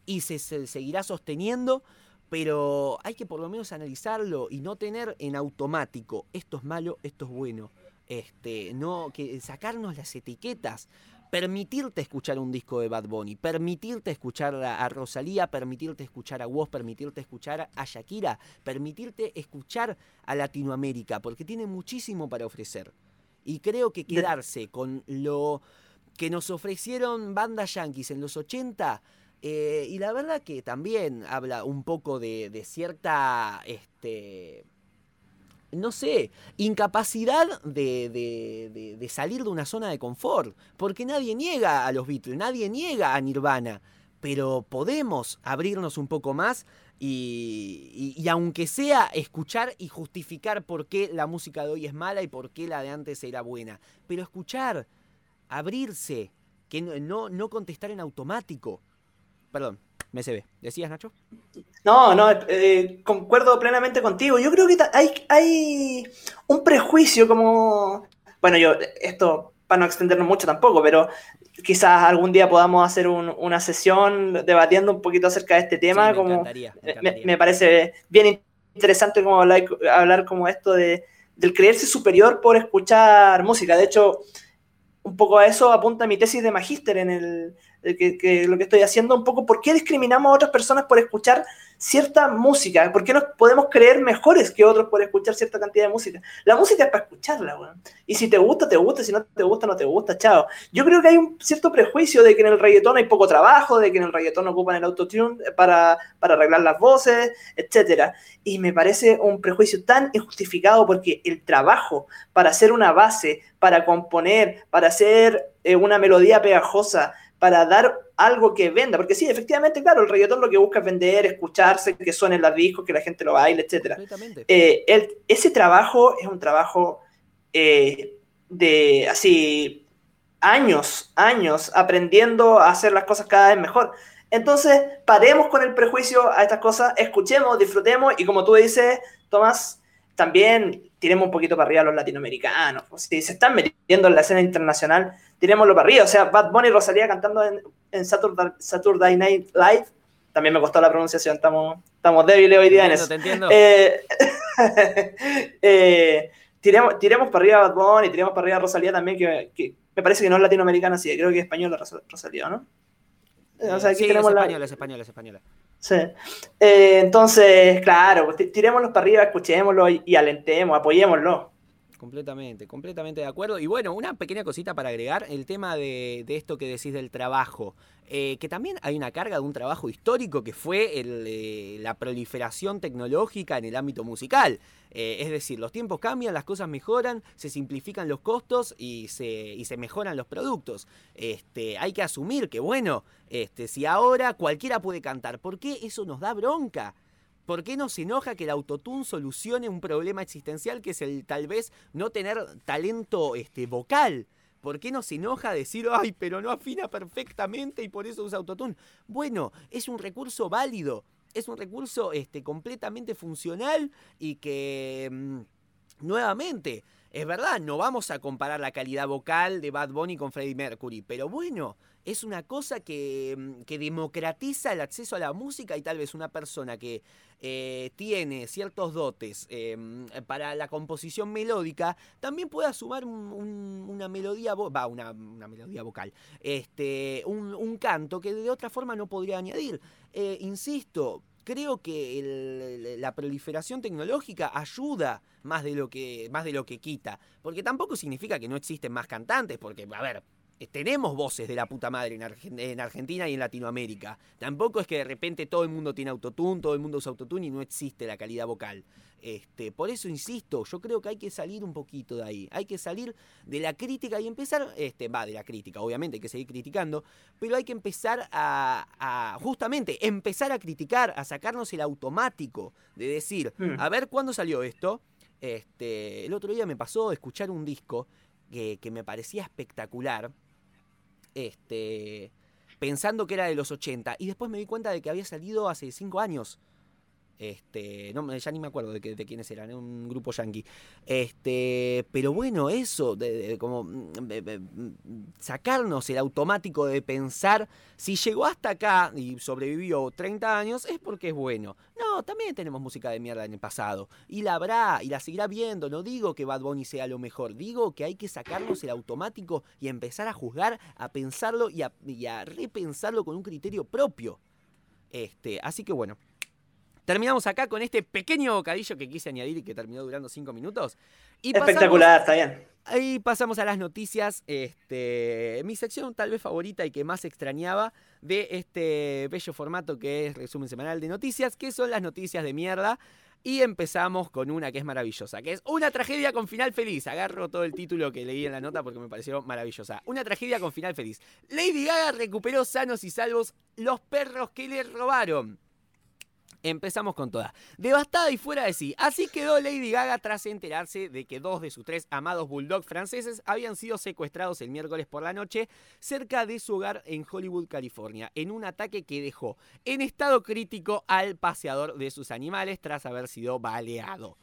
y se, seguirá sosteniendo, pero hay que por lo menos analizarlo y no tener en automático esto es malo, esto es bueno. Este, no, que sacarnos las etiquetas, permitirte escuchar un disco de Bad Bunny, permitirte escuchar a, Rosalía, permitirte escuchar a Woz, permitirte escuchar a Shakira, permitirte escuchar a Latinoamérica, porque tiene muchísimo para ofrecer. Y creo que quedarse con lo que nos ofrecieron bandas yankees en los 80 eh, y la verdad que también habla un poco de, cierta, este, no sé, incapacidad de, salir de una zona de confort. Porque nadie niega a los Beatles, nadie niega a Nirvana. Pero podemos abrirnos un poco más y, y, aunque sea escuchar y justificar por qué la música de hoy es mala y por qué la de antes era buena. Pero escuchar, abrirse, que no, no contestar en automático. Perdón, me se ve. ¿Decías, Nacho? No, no, eh, concuerdo plenamente contigo. Yo creo que hay, hay un prejuicio como... Bueno, yo, esto para no extendernos mucho tampoco, pero quizás algún día podamos hacer una sesión debatiendo un poquito acerca de este tema. me, como, me, parece bien interesante como hablar, hablar como esto de, del creerse superior por escuchar música. De hecho, un poco a eso apunta mi tesis de magíster en el, que, lo que estoy haciendo, un poco por qué discriminamos a otras personas por escuchar cierta música, por qué nos podemos creer mejores que otros por escuchar cierta cantidad de música. La música es para escucharla, weón. Y si te gusta, te gusta, si no te gusta, no te gusta, chao. Yo creo que hay un cierto prejuicio de que en el reggaetón hay poco trabajo, de que en el reggaetón ocupan el autotune para, para arreglar las voces, etc. Y me parece un prejuicio tan injustificado porque el trabajo para hacer una base, para componer, para hacer eh, una melodía pegajosa, para dar algo que venda, porque sí, efectivamente, claro, el reggaetón lo que busca es vender, escucharse, que suenen los discos, que la gente lo baile, etc. Eh, ese trabajo es un trabajo eh, de así años, años aprendiendo a hacer las cosas cada vez mejor. Entonces, paremos con el prejuicio a estas cosas, escuchemos, disfrutemos y como tú dices, Tomás, también tiremos un poquito para arriba a los latinoamericanos. Si se están metiendo en la escena internacional, tirémoslo para arriba. O sea, Bad Bunny y Rosalía cantando en, en Saturday, Night Live. También me costó la pronunciación, estamos, estamos débiles hoy día en eso. Te entiendo. Eh, (laughs) eh, tiremos, tiremos para arriba a Bad Bunny, tiremos para arriba a Rosalía también, que, me parece que no es latinoamericana, sí, creo que es española Rosalía, ¿no? O sea, aquí tenemos es española, es española, es española. Sí. Eh, entonces, claro, tirémoslos para arriba, escuchémoslo y, y alentemos, apoyémoslo. Completamente, completamente de acuerdo. Y bueno, una pequeña cosita para agregar, el tema de, esto que decís del trabajo, eh, que también hay una carga de un trabajo histórico que fue eh, la proliferación tecnológica en el ámbito musical. Eh, es decir, los tiempos cambian, las cosas mejoran, se simplifican los costos y se, se mejoran los productos. Este, hay que asumir que, bueno, este, si ahora cualquiera puede cantar, ¿por qué eso nos da bronca? ¿Por qué nos enoja que el autotune solucione un problema existencial que es el tal vez no tener talento este, vocal? ¿Por qué nos enoja decir, ay, pero no afina perfectamente y por eso usa autotune? Bueno, es un recurso válido, es un recurso este, completamente funcional y que, mm, nuevamente, es verdad, no vamos a comparar la calidad vocal de Bad Bunny con Freddie Mercury, pero bueno, es una cosa que, mm, democratiza el acceso a la música y tal vez una persona que eh, tiene ciertos dotes em, para la composición melódica también pueda sumar una melodía, va, una, melodía vocal, este, un, canto que de otra forma no podría añadir. Eh, insisto, creo que la proliferación tecnológica ayuda más de lo que más de lo que quita, porque tampoco significa que no existen más cantantes, porque a ver, tenemos voces de la puta madre en, Argentina y en Latinoamérica. Tampoco es que de repente todo el mundo tiene autotune, todo el mundo usa autotune y no existe la calidad vocal. Este, por eso insisto, yo creo que hay que salir un poquito de ahí. Hay que salir de la crítica y empezar, este, va de la crítica, obviamente hay que seguir criticando, pero hay que empezar a, justamente, empezar a criticar, a sacarnos el automático de decir, hmm. a ver cuándo salió esto. Este, el otro día me pasó escuchar un disco que, que me parecía espectacular, este, pensando que era de los 80 y después me di cuenta de que había salido hace 5 años. Este, no, ya ni me acuerdo de, de quiénes eran, un grupo yankee. Este, pero bueno, eso, de, como mm, mm, sacarnos el automático de pensar, si llegó hasta acá y sobrevivió 30 años, es porque es bueno. No, también tenemos música de mierda en el pasado. Y la habrá, y la seguirá viendo. No digo que Bad Bunny sea lo mejor, digo que hay que sacarnos el automático y empezar a juzgar, a pensarlo y a, y a repensarlo con un criterio propio. Este, así que bueno, terminamos acá con este pequeño bocadillo que quise añadir y que terminó durando cinco minutos. Espectacular, está bien. Ahí pasamos a las noticias, este, mi sección tal vez favorita y que más extrañaba de este bello formato que es resumen semanal de noticias, que son las noticias de mierda. Y empezamos con una que es maravillosa, que es una tragedia con final feliz. Agarro todo el título que leí en la nota porque me pareció maravillosa. Una tragedia con final feliz. Lady Gaga recuperó sanos y salvos los perros que le robaron. Empezamos con toda. Devastada y fuera de sí. Así quedó Lady Gaga tras enterarse de que dos de sus tres amados bulldogs franceses habían sido secuestrados el miércoles por la noche cerca de su hogar en Hollywood, California, en un ataque que dejó en estado crítico al paseador de sus animales tras haber sido baleado.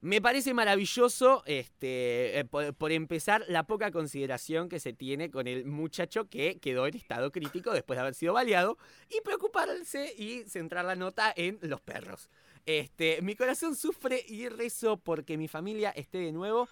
Me parece maravilloso, este, eh, por, empezar, la poca consideración que se tiene con el muchacho que quedó en estado crítico después de haber sido baleado y preocuparse y centrar la nota en los perros. Este, mi corazón sufre y rezo porque mi familia esté de nuevo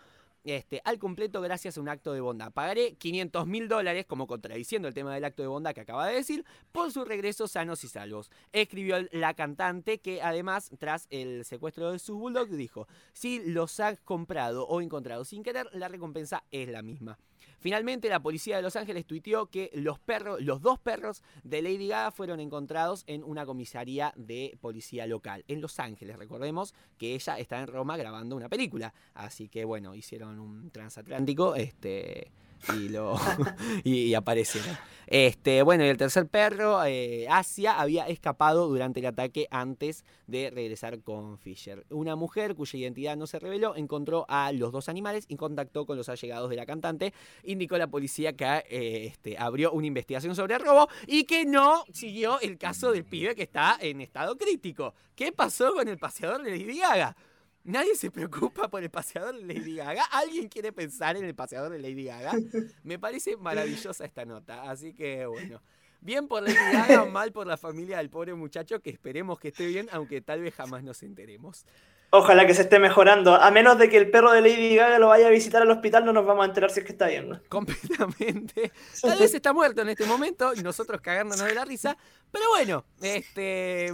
este, al completo gracias a un acto de bondad. Pagaré 500 mil dólares, como contradiciendo el tema del acto de bondad que acaba de decir, por su regreso sanos y salvos. Escribió la cantante que además, tras el secuestro de sus bulldogs, dijo, si los has comprado o encontrado sin querer, la recompensa es la misma. Finalmente, la policía de Los Ángeles tuiteó que los perros, los dos perros de Lady Gaga fueron encontrados en una comisaría de policía local. En Los Ángeles, recordemos que ella está en Roma grabando una película. Así que bueno, hicieron un transatlántico. Este y lo (laughs) (laughs) y, aparece. Este, bueno, y el tercer perro, eh, Asia, había escapado durante el ataque antes de regresar con Fisher. Una mujer cuya identidad no se reveló encontró a los dos animales y contactó con los allegados de la cantante. Indicó a la policía que eh, este, abrió una investigación sobre el robo y que no siguió el caso del pibe que está en estado crítico. ¿Qué pasó con el paseador de Lady Gaga? Nadie se preocupa por el paseador de Lady Gaga. ¿Alguien quiere pensar en el paseador de Lady Gaga? Me parece maravillosa esta nota. Así que bueno. Bien por Lady Gaga, (laughs) mal por la familia del pobre muchacho, que esperemos que esté bien, aunque tal vez jamás nos enteremos. Ojalá que se esté mejorando. A menos de que el perro de Lady Gaga lo vaya a visitar al hospital, no nos vamos a enterar si es que está bien. ¿no? Completamente. Tal vez está muerto en este momento y nosotros cagándonos de la risa. Pero bueno, este.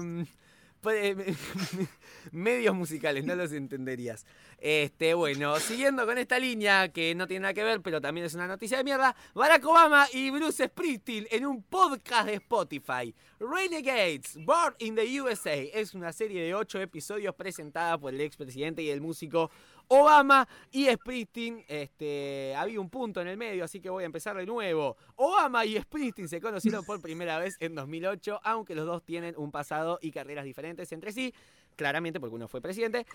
(laughs) medios musicales, no los entenderías. Este, bueno, siguiendo con esta línea que no tiene nada que ver, pero también es una noticia de mierda, Barack Obama y Bruce Springsteen en un podcast de Spotify. Renegades, Born in the USA, es una serie de ocho episodios presentada por el expresidente y el músico Obama y Springsteen. Este, había un punto en el medio, así que voy a empezar de nuevo. Obama y Springsteen se conocieron por primera vez en 2008, aunque los dos tienen un pasado y carreras diferentes entre sí, claramente porque uno fue presidente.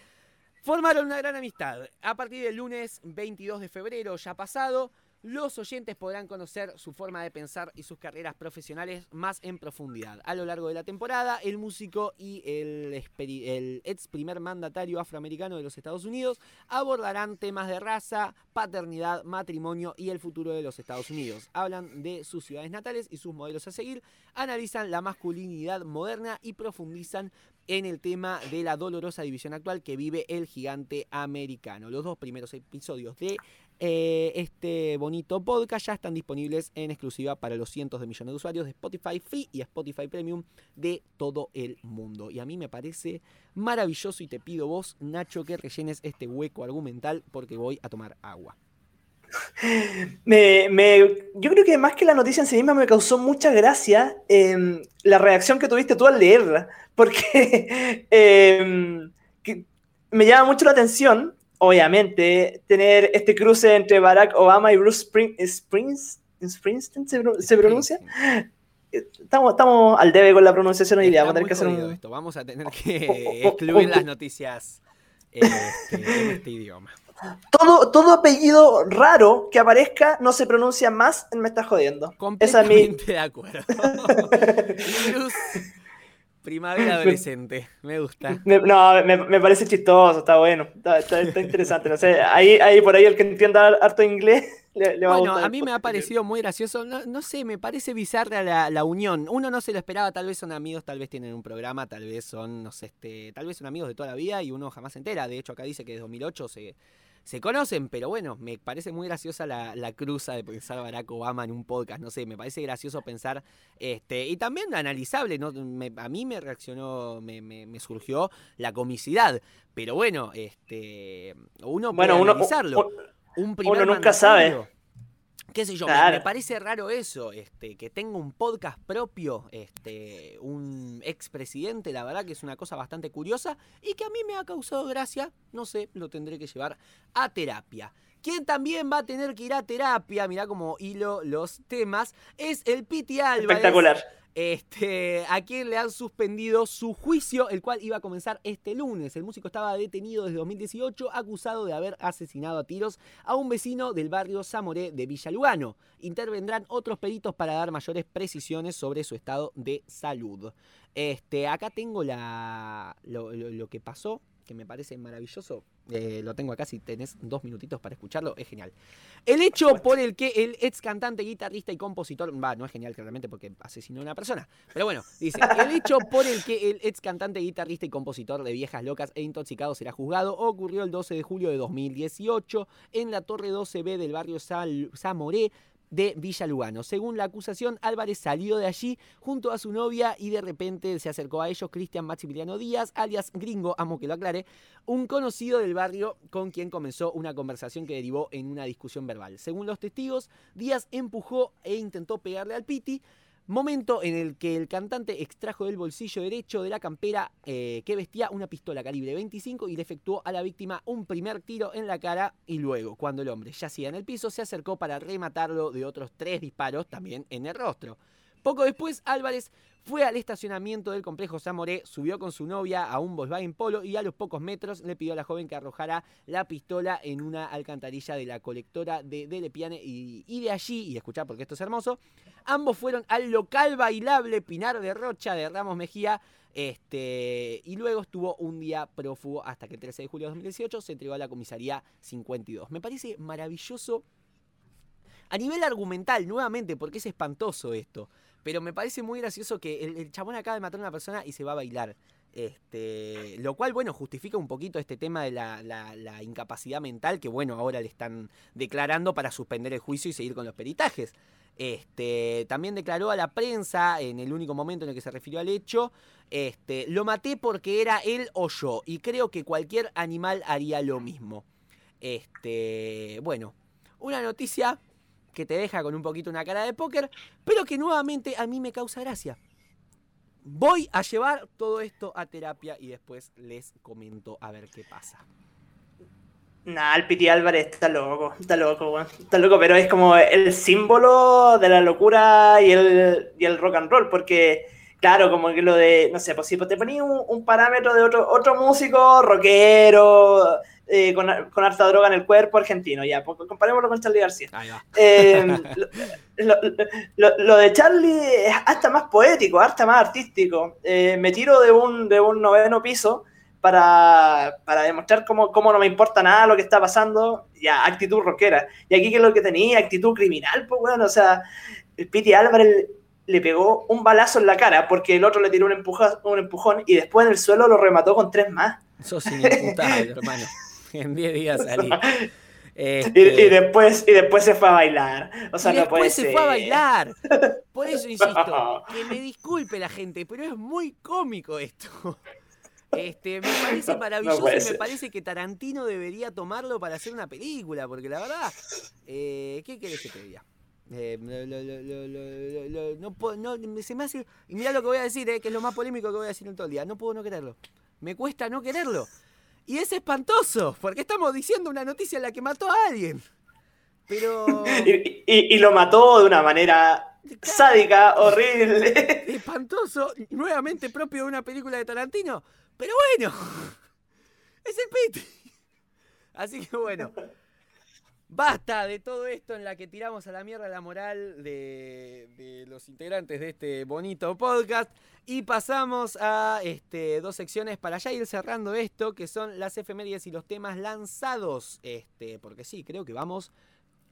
Formaron una gran amistad. A partir del lunes 22 de febrero ya pasado, los oyentes podrán conocer su forma de pensar y sus carreras profesionales más en profundidad. A lo largo de la temporada, el músico y el, el ex primer mandatario afroamericano de los Estados Unidos abordarán temas de raza, paternidad, matrimonio y el futuro de los Estados Unidos. Hablan de sus ciudades natales y sus modelos a seguir, analizan la masculinidad moderna y profundizan en el tema de la dolorosa división actual que vive el gigante americano. Los dos primeros episodios de eh, este bonito podcast ya están disponibles en exclusiva para los cientos de millones de usuarios de Spotify Free y Spotify Premium de todo el mundo. Y a mí me parece maravilloso y te pido vos, Nacho, que rellenes este hueco argumental porque voy a tomar agua. Me, me- yo creo que más que la noticia en sí misma me causó mucha gracia em, la reacción que tuviste tú al leerla, porque (laughs) em, que me llama mucho la atención, obviamente, tener este cruce entre Barack Obama y Bruce Spring, Springs, Springsteen, ¿se, pro- se pronuncia? Estamos, estamos al debe con la pronunciación hoy día, vamos a tener que hacer un... esto. Vamos a tener que (laughs) excluir las noticias este, en este idioma. Todo, todo apellido raro que aparezca no se pronuncia más en Me Estás Jodiendo. Esa es mi... Completamente de acuerdo. (laughs) Luz, primavera adolescente. Me gusta. Me- no, me, me parece chistoso, está bueno, está, está- está interesante. No sé, ahí, ahí por ahí el que entienda harto inglés le, le va Bueno, a mí me ha parecido muy gracioso. No, no sé, me parece bizarra la, la unión. Uno no se lo esperaba, tal vez son amigos, tal vez tienen un programa, tal vez son, no sé, este, tal vez son amigos de toda la vida y uno jamás se entera. De hecho, acá dice que desde 2008 se, se conocen, pero bueno, me parece muy graciosa la, la cruza de pensar Barack Obama en un podcast. No sé, me parece gracioso pensar, este, y también analizable, ¿no? Me- a mí me reaccionó, me, me- me surgió la comicidad. Pero bueno, este, uno puede Bueno, uno, analizarlo. un primer uno nunca sabe. Qué sé yo, me, parece raro eso, este, que tenga un podcast propio, este, un expresidente, la verdad que es una cosa bastante curiosa y que a mí me ha causado gracia, no sé, lo tendré que llevar a terapia. Quien también va a tener que ir a terapia, mirá como hilo los temas, es el Piti Álvarez. espectacular. Este, a quien le han suspendido su juicio, el cual iba a comenzar este lunes. El músico estaba detenido desde 2018, acusado de haber asesinado a tiros a un vecino del barrio Zamoré de Villa Lugano. Intervendrán otros peritos para dar mayores precisiones sobre su estado de salud. Este, acá tengo lo que pasó, que me parece maravilloso. Eh, lo tengo acá, si tenés dos minutitos para escucharlo, es genial. El hecho por el que el ex cantante, guitarrista y compositor, va, no es genial claramente porque asesinó a una persona, pero bueno, dice, (laughs) el hecho por el que el ex cantante, guitarrista y compositor de Viejas Locas e Intoxicado será juzgado ocurrió el 12 de julio de 2018 en la Torre 12B del barrio Zamoré de Villa Lugano. Según la acusación, Álvarez salió de allí junto a su novia y de repente se acercó a ellos Cristian Maximiliano Díaz, alias Gringo, amo que lo aclare, un conocido del barrio con quien comenzó una conversación que derivó en una discusión verbal. Según los testigos, Díaz empujó e intentó pegarle al Piti, momento en el que el cantante extrajo del bolsillo derecho de la campera eh, que vestía una pistola calibre 25 y le efectuó a la víctima un primer tiro en la cara y luego, cuando el hombre yacía en el piso, se acercó para rematarlo de otros tres disparos también en el rostro. Poco después, Álvarez fue al estacionamiento del complejo Zamoré, subió con su novia a un Volkswagen Polo y a los pocos metros le pidió a la joven que arrojara la pistola en una alcantarilla de la colectora de Delepiane y, de allí, y escuchá porque esto es hermoso, ambos fueron al local bailable Pinar de Rocha de Ramos Mejía este, y luego estuvo un día prófugo hasta que el 13 de julio de 2018 se entregó a la comisaría 52. Me parece maravilloso a nivel argumental, nuevamente, porque es espantoso esto. Pero me parece muy gracioso que el, el chabón acaba de matar a una persona y se va a bailar. Este, lo cual, bueno, justifica un poquito este tema de la, la- la incapacidad mental que, bueno, ahora le están declarando para suspender el juicio y seguir con los peritajes. Este, también declaró a la prensa, en el único momento en el que se refirió al hecho, este, lo maté porque era él o yo, y creo que cualquier animal haría lo mismo. Este, bueno, una noticia que te deja con un poquito una cara de póker, pero que nuevamente a mí me causa gracia. Voy a llevar todo esto a terapia y después les comento a ver qué pasa. Nah, el Piti Álvarez está loco, está loco, weón. Está loco, pero es como el símbolo de la locura y el, y el rock and roll, porque, claro, como que lo de, no sé, pues si te ponías un, un parámetro de otro, otro músico, rockero, eh, con, con harta droga en el cuerpo, argentino, ya, comparémoslo con Charlie García. Eh, (laughs) lo, lo- lo- lo de Charlie es hasta más poético, hasta más artístico. Eh, me tiro de un, de un noveno piso para, para demostrar cómo, cómo no me importa nada lo que está pasando. Ya, actitud rockera. Y aquí, ¿qué es lo que tenía? Actitud criminal, pues bueno, o sea, el Piti Álvarez le pegó un balazo en la cara porque el otro le tiró un, empuja- un empujón y después en el suelo lo remató con tres más. Sos inimputable, hermano. (laughs) (laughs) En 10 días salí. (laughs) Y, Este, y después, y después se fue a bailar. O sea, y no puede después se fue a ser. bailar. Por (laughs) eso insisto, que me disculpe la gente, pero es muy cómico esto. Este, me parece No maravilloso puede y me ser. parece que Tarantino debería tomarlo para hacer una película, porque la verdad, eh, ¿qué querés que te diga? Eh, lo- no no, se me hace, y mirá lo que voy a decir, eh, que es lo más polémico que voy a decir en todo el día, no puedo no quererlo. Me cuesta no quererlo. Y es espantoso, porque estamos diciendo una noticia en la que mató a alguien. Pero... (laughs) Y, y- y lo mató de una manera sádica, horrible. (laughs) espantoso, nuevamente propio de una película de Tarantino, pero bueno, (laughs) es el Piti. Así que bueno, basta de todo esto en la que tiramos a la mierda la moral de, de los integrantes de este bonito podcast. Y pasamos a este, dos secciones para ya ir cerrando esto, que son las efemérides y los temas lanzados, este, porque sí, creo que vamos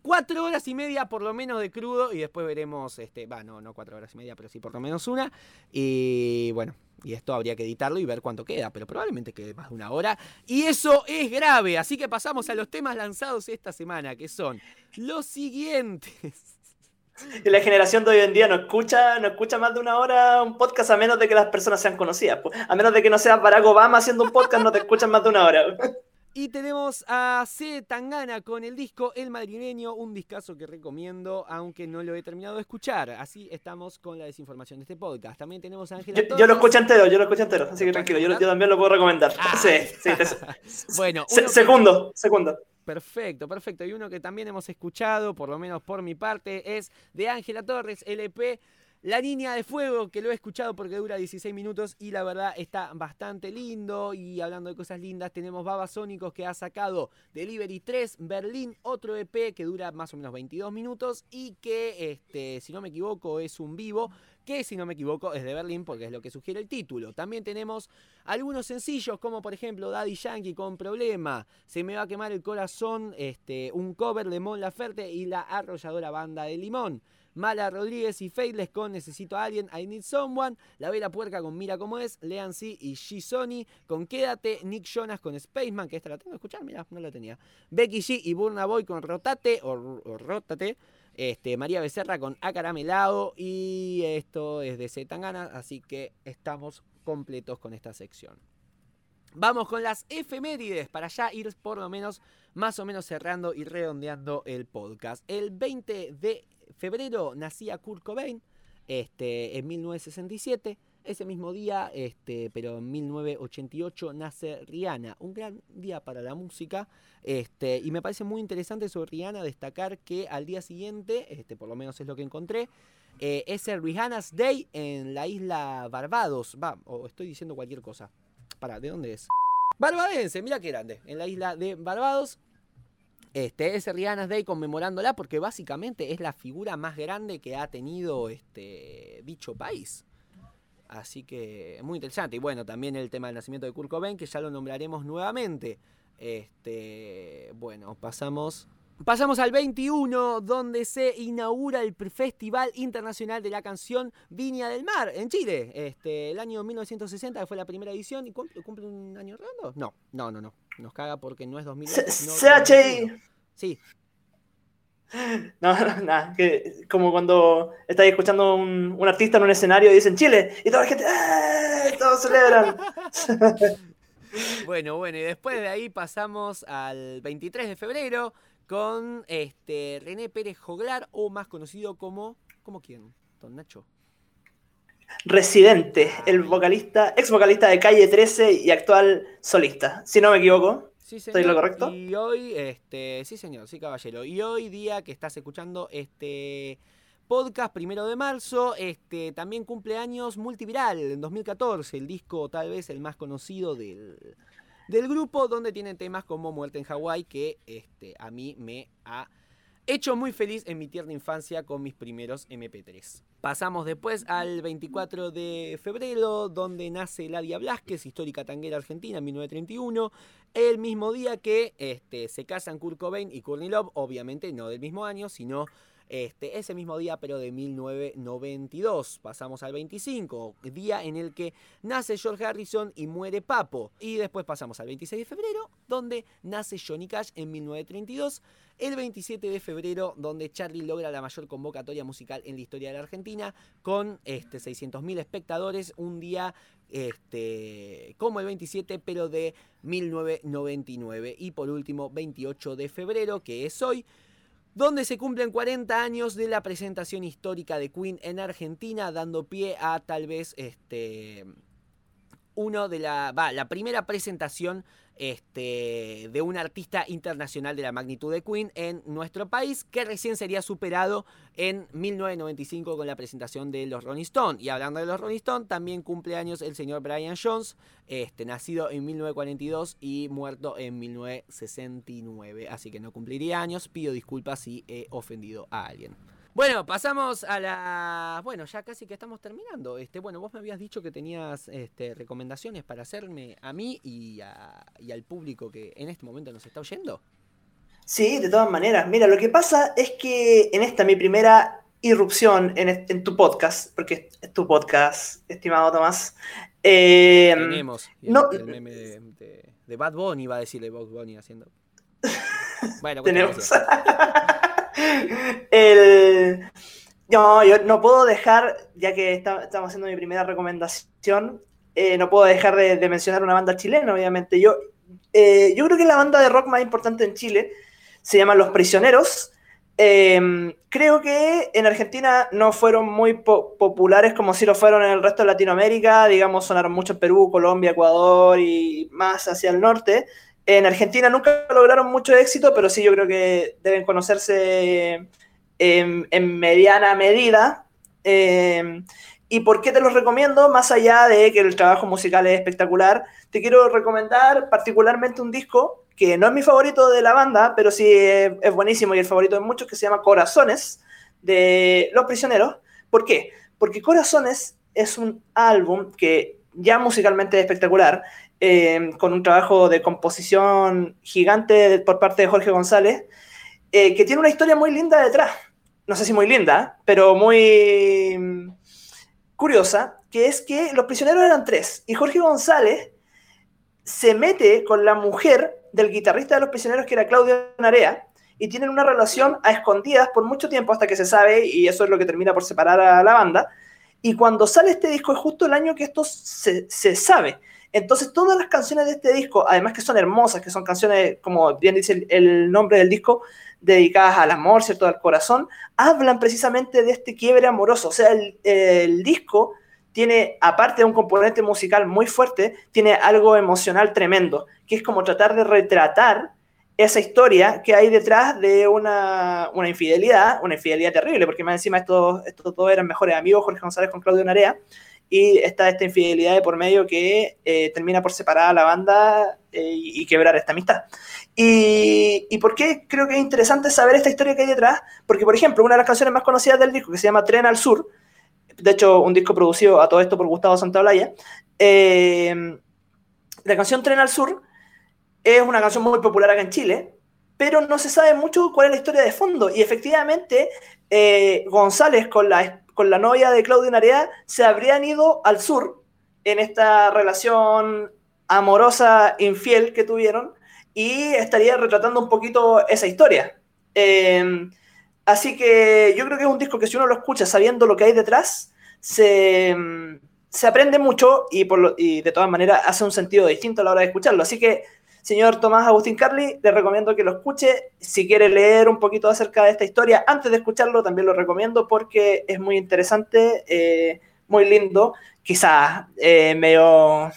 cuatro horas y media por lo menos de crudo y después veremos, este, va, no, no cuatro horas y media, pero sí por lo menos una. Y bueno, y esto habría que editarlo y ver cuánto queda, pero probablemente quede más de una hora. Y eso es grave, así que pasamos a los temas lanzados esta semana, que son los siguientes. (laughs) La generación de hoy en día no escucha, no escucha más de una hora un podcast a menos de que las personas sean conocidas. A menos de que no sea Barack Obama haciendo un podcast, no te escuchan más de una hora. (laughs) Y tenemos a C. Tangana con el disco El Madrileño, un discazo que recomiendo, aunque no lo he terminado de escuchar. Así estamos con la desinformación de este podcast. También tenemos a Ángela Yo, yo lo escuché entero, yo lo escuché entero, así que tranquilo, yo, yo también lo puedo recomendar. Ah. Sí, sí, (laughs) Bueno, se- uno que- segundo, segundo. Perfecto, perfecto. Y uno que también hemos escuchado, por lo menos por mi parte, es de Ángela Torres, LP. La Niña de Fuego, que lo he escuchado porque dura 16 minutos y la verdad está bastante lindo. Y hablando de cosas lindas, tenemos Babasónicos que ha sacado Delivery 3, Berlín, otro EP que dura más o menos 22 minutos y que, este, si no me equivoco, es un vivo. Que si no me equivoco es de Berlín porque es lo que sugiere el título. También tenemos algunos sencillos como por ejemplo Daddy Yankee con Problema, Se me va a quemar el corazón, este, un cover de Mon Laferte y la arrolladora banda de Limón. Mala Rodríguez y Faithless con Necesito a alguien, I Need Someone, La Vela Puerca con Mira cómo es, Lean C y G Sony con Quédate, Nick Jonas con Spaceman, que esta la tengo que escuchar, mira, no la tenía. Becky G y Burna Boy con Rotate o, o Rótate. Este, María Becerra con Acaramelado y esto es de Zetangana, así que estamos completos con esta sección. Vamos con las efemérides para ya ir por lo menos más o menos cerrando y redondeando el podcast. El 20 de febrero nacía Kurt Cobain este, en 1967. Ese mismo día, este, pero en 1988, nace Rihanna. Un gran día para la música. Este, y me parece muy interesante sobre Rihanna destacar que al día siguiente, este, por lo menos es lo que encontré, eh, es el Rihanna's Day en la isla Barbados. Va, o estoy diciendo cualquier cosa. Para, ¿de dónde es? Barbadense, mira qué grande. En la isla de Barbados. Este es Rihanna's Day conmemorándola porque básicamente es la figura más grande que ha tenido este dicho país. Así que muy interesante. Y bueno, también el tema del nacimiento de Kurt Cobain, que ya lo nombraremos nuevamente. Este, bueno, pasamos Pasamos al 21, donde se inaugura el Festival Internacional de la Canción Viña del Mar en Chile. Este, el año 1960 que fue la primera edición. ¿Y cumple, cumple un año redondo? No, no, no, no. Nos caga porque no es 2020. CHI. Sí. (laughs) No, no, nada. Que, como cuando estáis escuchando un, un artista en un escenario y dicen Chile y toda la gente, ¡eh! Todos celebran. (laughs) bueno, bueno, y después de ahí pasamos al 23 de febrero con este René Pérez Joglar, o más conocido como. ¿Cómo quién? Don Nacho. Residente, el vocalista, ex vocalista de Calle 13 y actual solista, si no me equivoco. Sí, ¿Estoy lo correcto? Y hoy, este, sí señor, sí caballero. Y hoy día que estás escuchando este podcast, primero de marzo, este, también cumpleaños multiviral en 2014, el disco tal vez el más conocido del, del grupo, donde tienen temas como Muerte en Hawái, que este, a mí me ha hecho muy feliz en mi tierna infancia con mis primeros MP3. Pasamos después al 24 de febrero, donde nace Ladia Blasquez, histórica tanguera argentina, en 1931. El mismo día que este, se casan Kurt Cobain y Courtney Love, obviamente no del mismo año, sino este, ese mismo día, pero de 1992. Pasamos al 25, día en el que nace George Harrison y muere Papo. Y después pasamos al 26 de febrero, donde nace Johnny Cash en 1932. El 27 de febrero, donde Charlie logra la mayor convocatoria musical en la historia de la Argentina, con este, 600.000 espectadores, un día este, como el 27, pero de 1999. Y por último, 28 de febrero, que es hoy, donde se cumplen 40 años de la presentación histórica de Queen en Argentina, dando pie a tal vez este uno de la va, la primera presentación este, de un artista internacional de la magnitud de Queen en nuestro país, que recién sería superado en 1995 con la presentación de los Rolling Stones. Y hablando de los Rolling Stones, también cumple años el señor Brian Jones, este, nacido en 1942 y muerto en 1969. Así que no cumpliría años, pido disculpas si he ofendido a alguien. Bueno, pasamos a la. Bueno, ya casi que estamos terminando. Este, bueno, vos me habías dicho que tenías este, recomendaciones para hacerme a mí y, al público que en este momento nos está oyendo. Sí, de todas maneras. Mira, lo que pasa es que en esta mi primera irrupción en, tu podcast, porque es tu podcast, estimado Tomás. Em, Tenemos el, meme de, Bad Bunny, va a decirle Bad Bunny haciendo. (laughs) Bueno, Tenemos. (laughs) No, yo no puedo dejar, ya que estamos haciendo mi primera recomendación, eh, no puedo dejar de, mencionar una banda chilena, obviamente. Yo, eh, yo creo que la banda de rock más importante en Chile se llama Los Prisioneros. Em, creo que en Argentina no fueron muy populares como si lo fueron en el resto de Latinoamérica. Digamos, sonaron mucho en Perú, Colombia, Ecuador y más hacia el norte. En Argentina nunca lograron mucho éxito, pero sí yo creo que deben conocerse en, mediana medida. Em, ¿Y por qué te los recomiendo? Más allá de que el trabajo musical es espectacular, te quiero recomendar particularmente un disco que no es mi favorito de la banda, pero sí es, es buenísimo y el favorito de muchos, que se llama Corazones, de Los Prisioneros. ¿Por qué? Porque Corazones es un álbum que ya musicalmente es espectacular, eh, con un trabajo de composición gigante por parte de Jorge González, eh, que tiene una historia muy linda detrás. No sé si muy linda, pero muy mm, curiosa, que es que los prisioneros eran tres y Jorge González se mete con la mujer del guitarrista de los prisioneros, que era Claudio Narea, y tienen una relación a escondidas por mucho tiempo hasta que se sabe, y eso es lo que termina por separar a la banda. Y cuando sale este disco es justo el año que esto se, se sabe. Entonces, todas las canciones de este disco, además que son hermosas, que son canciones, como bien dice el, nombre del disco, dedicadas al amor, ¿cierto? Al corazón, hablan precisamente de este quiebre amoroso. O sea, el, disco tiene, aparte de un componente musical muy fuerte, tiene algo emocional tremendo, que es como tratar de retratar esa historia que hay detrás de una, infidelidad, una infidelidad terrible, porque más encima estos, estos dos eran mejores amigos, Jorge González con Claudio Narea, y está esta infidelidad de por medio que eh, termina por separar a la banda eh, y, quebrar esta amistad. Y, y, por qué creo que es interesante saber esta historia que hay detrás? Porque, por ejemplo, una de las canciones más conocidas del disco, que se llama Tren al Sur, de hecho, un disco producido a todo esto por Gustavo Santaolalla, eh, la canción Tren al Sur es una canción muy popular acá en Chile, pero no se sabe mucho cuál es la historia de fondo. Y efectivamente, eh, González con la, con la novia de Claudio Narea se habrían ido al sur en esta relación amorosa, infiel que tuvieron, y estaría retratando un poquito esa historia. Em, así que yo creo que es un disco que si uno lo escucha sabiendo lo que hay detrás, se, se aprende mucho y, por y de todas maneras hace un sentido distinto a la hora de escucharlo. Así que Señor Tomás Agustín Carli, le recomiendo que lo escuche. Si quiere leer un poquito acerca de esta historia, antes de escucharlo, también lo recomiendo porque es muy interesante, eh, muy lindo. Quizás eh, medio,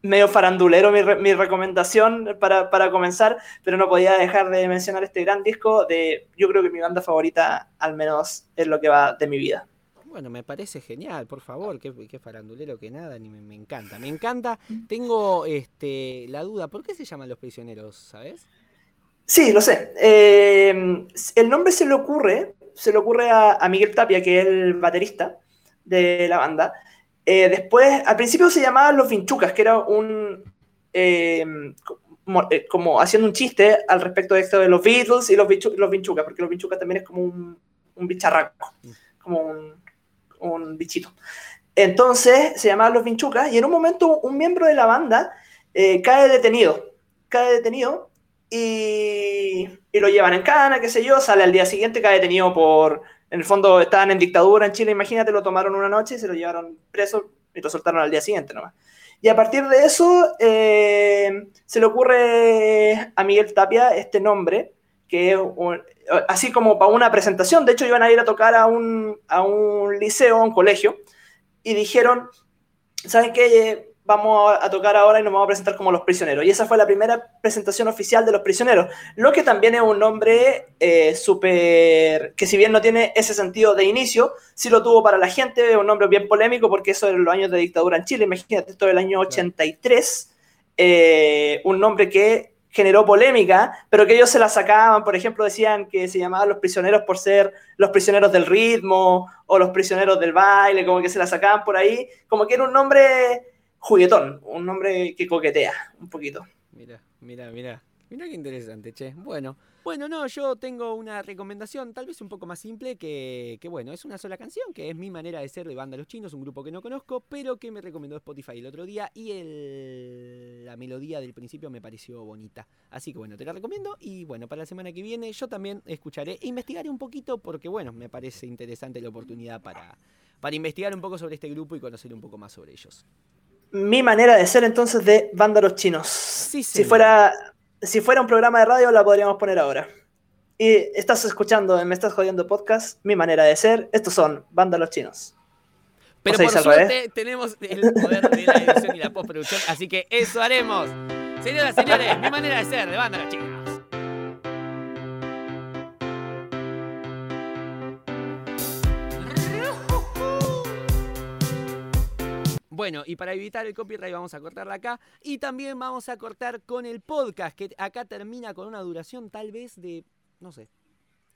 medio farandulero mi, recomendación para, para, comenzar, pero no podía dejar de mencionar este gran disco de, yo creo que mi banda favorita, al menos es lo que va de mi vida. Bueno, me parece genial, por favor, qué, farandulero que nada, ni me, encanta. Me encanta. (laughs) Tengo este, la duda, ¿por qué se llaman los prisioneros, sabes? Sí, lo sé. Eh, el nombre se le ocurre, se le ocurre a, Miguel Tapia, que es el baterista de la banda. Eh, después, al principio se llamaban Los Vinchucas, que era un. Eh, como, haciendo un chiste al respecto de esto de los Beatles y los, los Vinchucas, porque los Vinchucas también es como un, un bicharraco, mm. como un, un bichito. Entonces se llamaban los Vinchucas y en un momento un miembro de la banda eh, cae detenido, cae detenido y, lo llevan en cana, qué sé yo, sale al día siguiente, cae detenido por, en el fondo estaban en dictadura en Chile, imagínate, lo tomaron una noche y se lo llevaron preso y lo soltaron al día siguiente nomás. Y a partir de eso eh, se le ocurre a Miguel Tapia este nombre, que es un, así como para una presentación. De hecho, iban a ir a tocar a un, a un liceo, a un colegio, y dijeron, ¿saben qué? Vamos a tocar ahora y nos vamos a presentar como los prisioneros. Y esa fue la primera presentación oficial de los prisioneros. Lo que también es un nombre eh, súper, que si bien no tiene ese sentido de inicio, sí lo tuvo para la gente, es un nombre bien polémico porque eso en los años de dictadura en Chile. Imagínate, esto del año 83, eh, un nombre que generó polémica, pero que ellos se la sacaban, por ejemplo, decían que se llamaban los prisioneros por ser los prisioneros del ritmo o los prisioneros del baile, como que se la sacaban por ahí, como que era un nombre juguetón, un nombre que coquetea un poquito. Mira, mira, mira, mira qué interesante, che. Bueno, bueno, no, yo tengo una recomendación tal vez un poco más simple que, que, bueno, es una sola canción, que es mi manera de ser de Banda Los Chinos, un grupo que no conozco, pero que me recomendó Spotify el otro día y el, la melodía del principio me pareció bonita. Así que bueno, te la recomiendo y bueno, para la semana que viene yo también escucharé e investigaré un poquito porque bueno, me parece interesante la oportunidad para, para investigar un poco sobre este grupo y conocer un poco más sobre ellos. Mi manera de ser entonces de Banda Los Chinos. Sí, sí. Si fuera si fuera un programa de radio, la podríamos poner ahora. Y estás escuchando Me Estás Jodiendo Podcast, mi manera de ser. Estos son Vándalos Chinos. Pero por suerte tenemos el poder de la edición y la postproducción, así que eso haremos. Señoras y señores, mi manera de ser de Vándalos Chinos. Bueno, y para evitar el copyright vamos a cortarla acá. Y también vamos a cortar con el podcast, que acá termina con una duración tal vez de, no sé,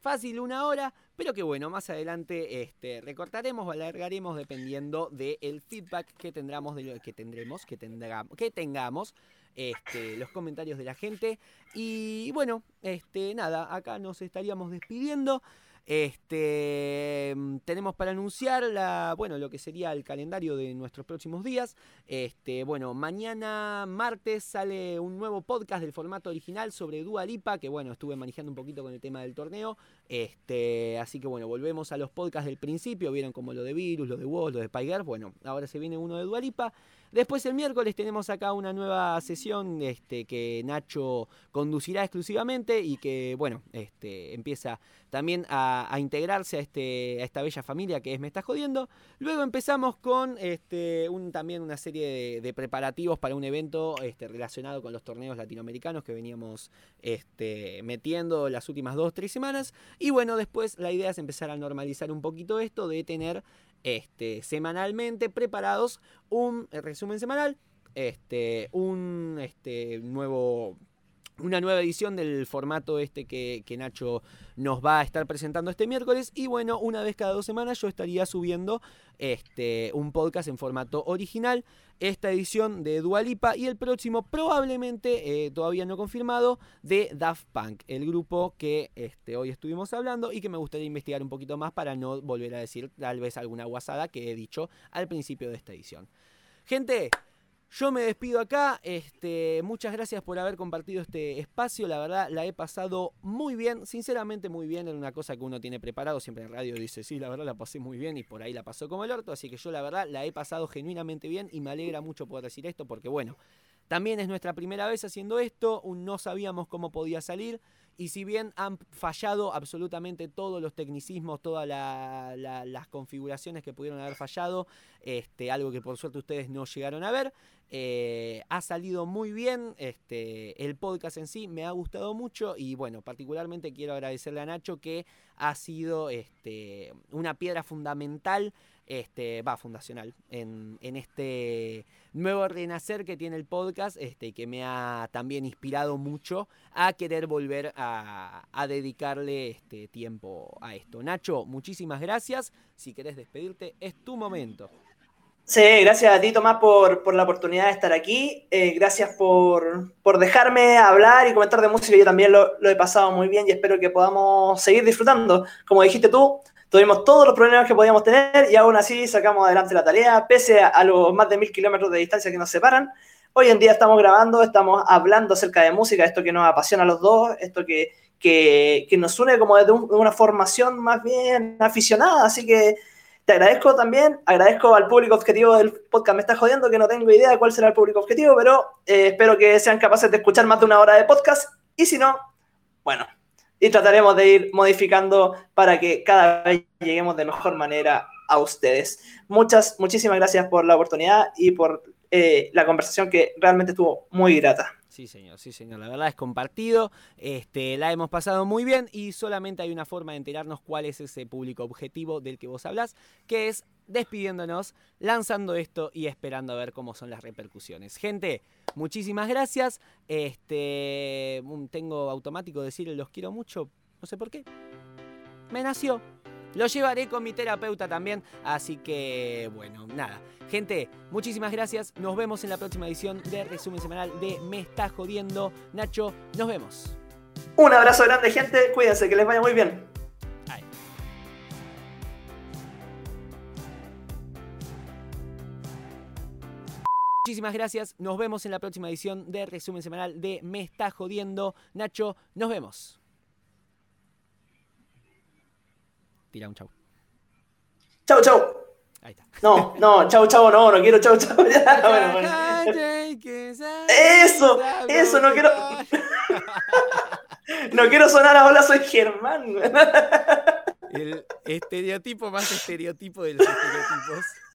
fácil una hora, pero que bueno, más adelante este, recortaremos o alargaremos dependiendo del feedback que tendremos, de lo que tendremos, que, tendremos, que tengamos. Este, los comentarios de la gente. Y bueno, este, nada, acá nos estaríamos despidiendo. Este, mm, tenemos para anunciar la, bueno, lo que sería el calendario de nuestros próximos días. Este, bueno, mañana martes sale un nuevo podcast del formato original sobre Dua Lipa, que bueno, estuve manejando un poquito con el tema del torneo. Este, así que bueno, volvemos a los podcasts del principio, vieron como lo de Virus, lo de Woz, lo de Spiger. Bueno, ahora se viene uno de Dua Lipa. Después el miércoles tenemos acá una nueva sesión este, que Nacho conducirá exclusivamente y que, bueno, este, empieza también a, integrarse a, este, a esta bella familia que es Me Está Jodiendo. Luego empezamos con este, un, también una serie de, preparativos para un evento este, relacionado con los torneos latinoamericanos que veníamos este, metiendo las últimas dos, tres semanas. Y bueno, después la idea es empezar a normalizar un poquito esto de tener este, semanalmente preparados un resumen semanal, este, un este, nuevo una nueva edición del formato este que, Nacho nos va a estar presentando este miércoles. Y bueno, una vez cada dos semanas yo estaría subiendo este, un podcast en formato original. Esta edición de Dualipa y el próximo, probablemente, eh, todavía no confirmado, de Daft Punk, el grupo que este, hoy estuvimos hablando y que me gustaría investigar un poquito más para no volver a decir tal vez alguna guasada que he dicho al principio de esta edición. Gente, yo me despido acá. Este, muchas gracias por haber compartido este espacio. La verdad, la he pasado muy bien. Sinceramente, muy bien. Era una cosa que uno tiene preparado. Siempre en radio dice, sí, la verdad la pasé muy bien. Y por ahí la pasó como el orto. Así que yo, la verdad, la he pasado genuinamente bien. Y me alegra mucho poder decir esto. Porque, bueno, también es nuestra primera vez haciendo esto. No sabíamos cómo podía salir. Y si bien han fallado absolutamente todos los tecnicismos, todas las configuraciones que pudieron haber fallado, este, algo que por suerte ustedes no llegaron a ver, eh, ha salido muy bien. Este, el podcast en sí me ha gustado mucho y bueno, particularmente quiero agradecerle a Nacho que ha sido este, una piedra fundamental este, va, fundacional, en, este nuevo renacer que tiene el podcast, este, que me ha también inspirado mucho a querer volver a, dedicarle este tiempo a esto. Nacho, muchísimas gracias. Si querés despedirte, es tu momento. Sí, gracias a ti, Tomás, por, la oportunidad de estar aquí. Eh, gracias por, dejarme hablar y comentar de música. Yo también lo, he pasado muy bien y espero que podamos seguir disfrutando. Como dijiste tú, Tuvimos todos los problemas que podíamos tener y aún así sacamos adelante la tarea, pese a, los más de mil kilómetros de distancia que nos separan. Hoy en día estamos grabando, estamos hablando acerca de música, esto que nos apasiona a los dos, esto que, que, nos une como desde una formación más bien aficionada. Así que te agradezco también, agradezco al público objetivo del podcast. Me está jodiendo que no tengo idea de cuál será el público objetivo, pero eh, espero que sean capaces de escuchar más de una hora de podcast. Y si no, bueno, y trataremos de ir modificando para que cada vez lleguemos de mejor manera a ustedes. Muchas, muchísimas gracias por la oportunidad y por eh, la conversación que realmente estuvo muy grata. Sí, señor, sí, señor. La verdad es compartido. Este, la hemos pasado muy bien y solamente hay una forma de enterarnos cuál es ese público objetivo del que vos hablas, que es despidiéndonos, lanzando esto y esperando a ver cómo son las repercusiones. Gente, muchísimas gracias. Este, tengo automático decirles los quiero mucho, no sé por qué. Me nació. Lo llevaré con mi terapeuta también, así que bueno, nada. Gente, muchísimas gracias. Nos vemos en la próxima edición de Resumen Semanal de Me está jodiendo. Nacho, nos vemos. Un abrazo grande, gente. Cuídense, que les vaya muy bien. Muchísimas gracias. Nos vemos en la próxima edición de Resumen Semanal de Me está jodiendo. Nacho, nos vemos. Tira un chau. Chau, chau. Ahí está. No, no, chau, chau, no, no quiero chau, chau. (laughs) Eso, eso, no quiero. (laughs) no quiero sonar a hola, soy Germán. El estereotipo más estereotipo de los estereotipos.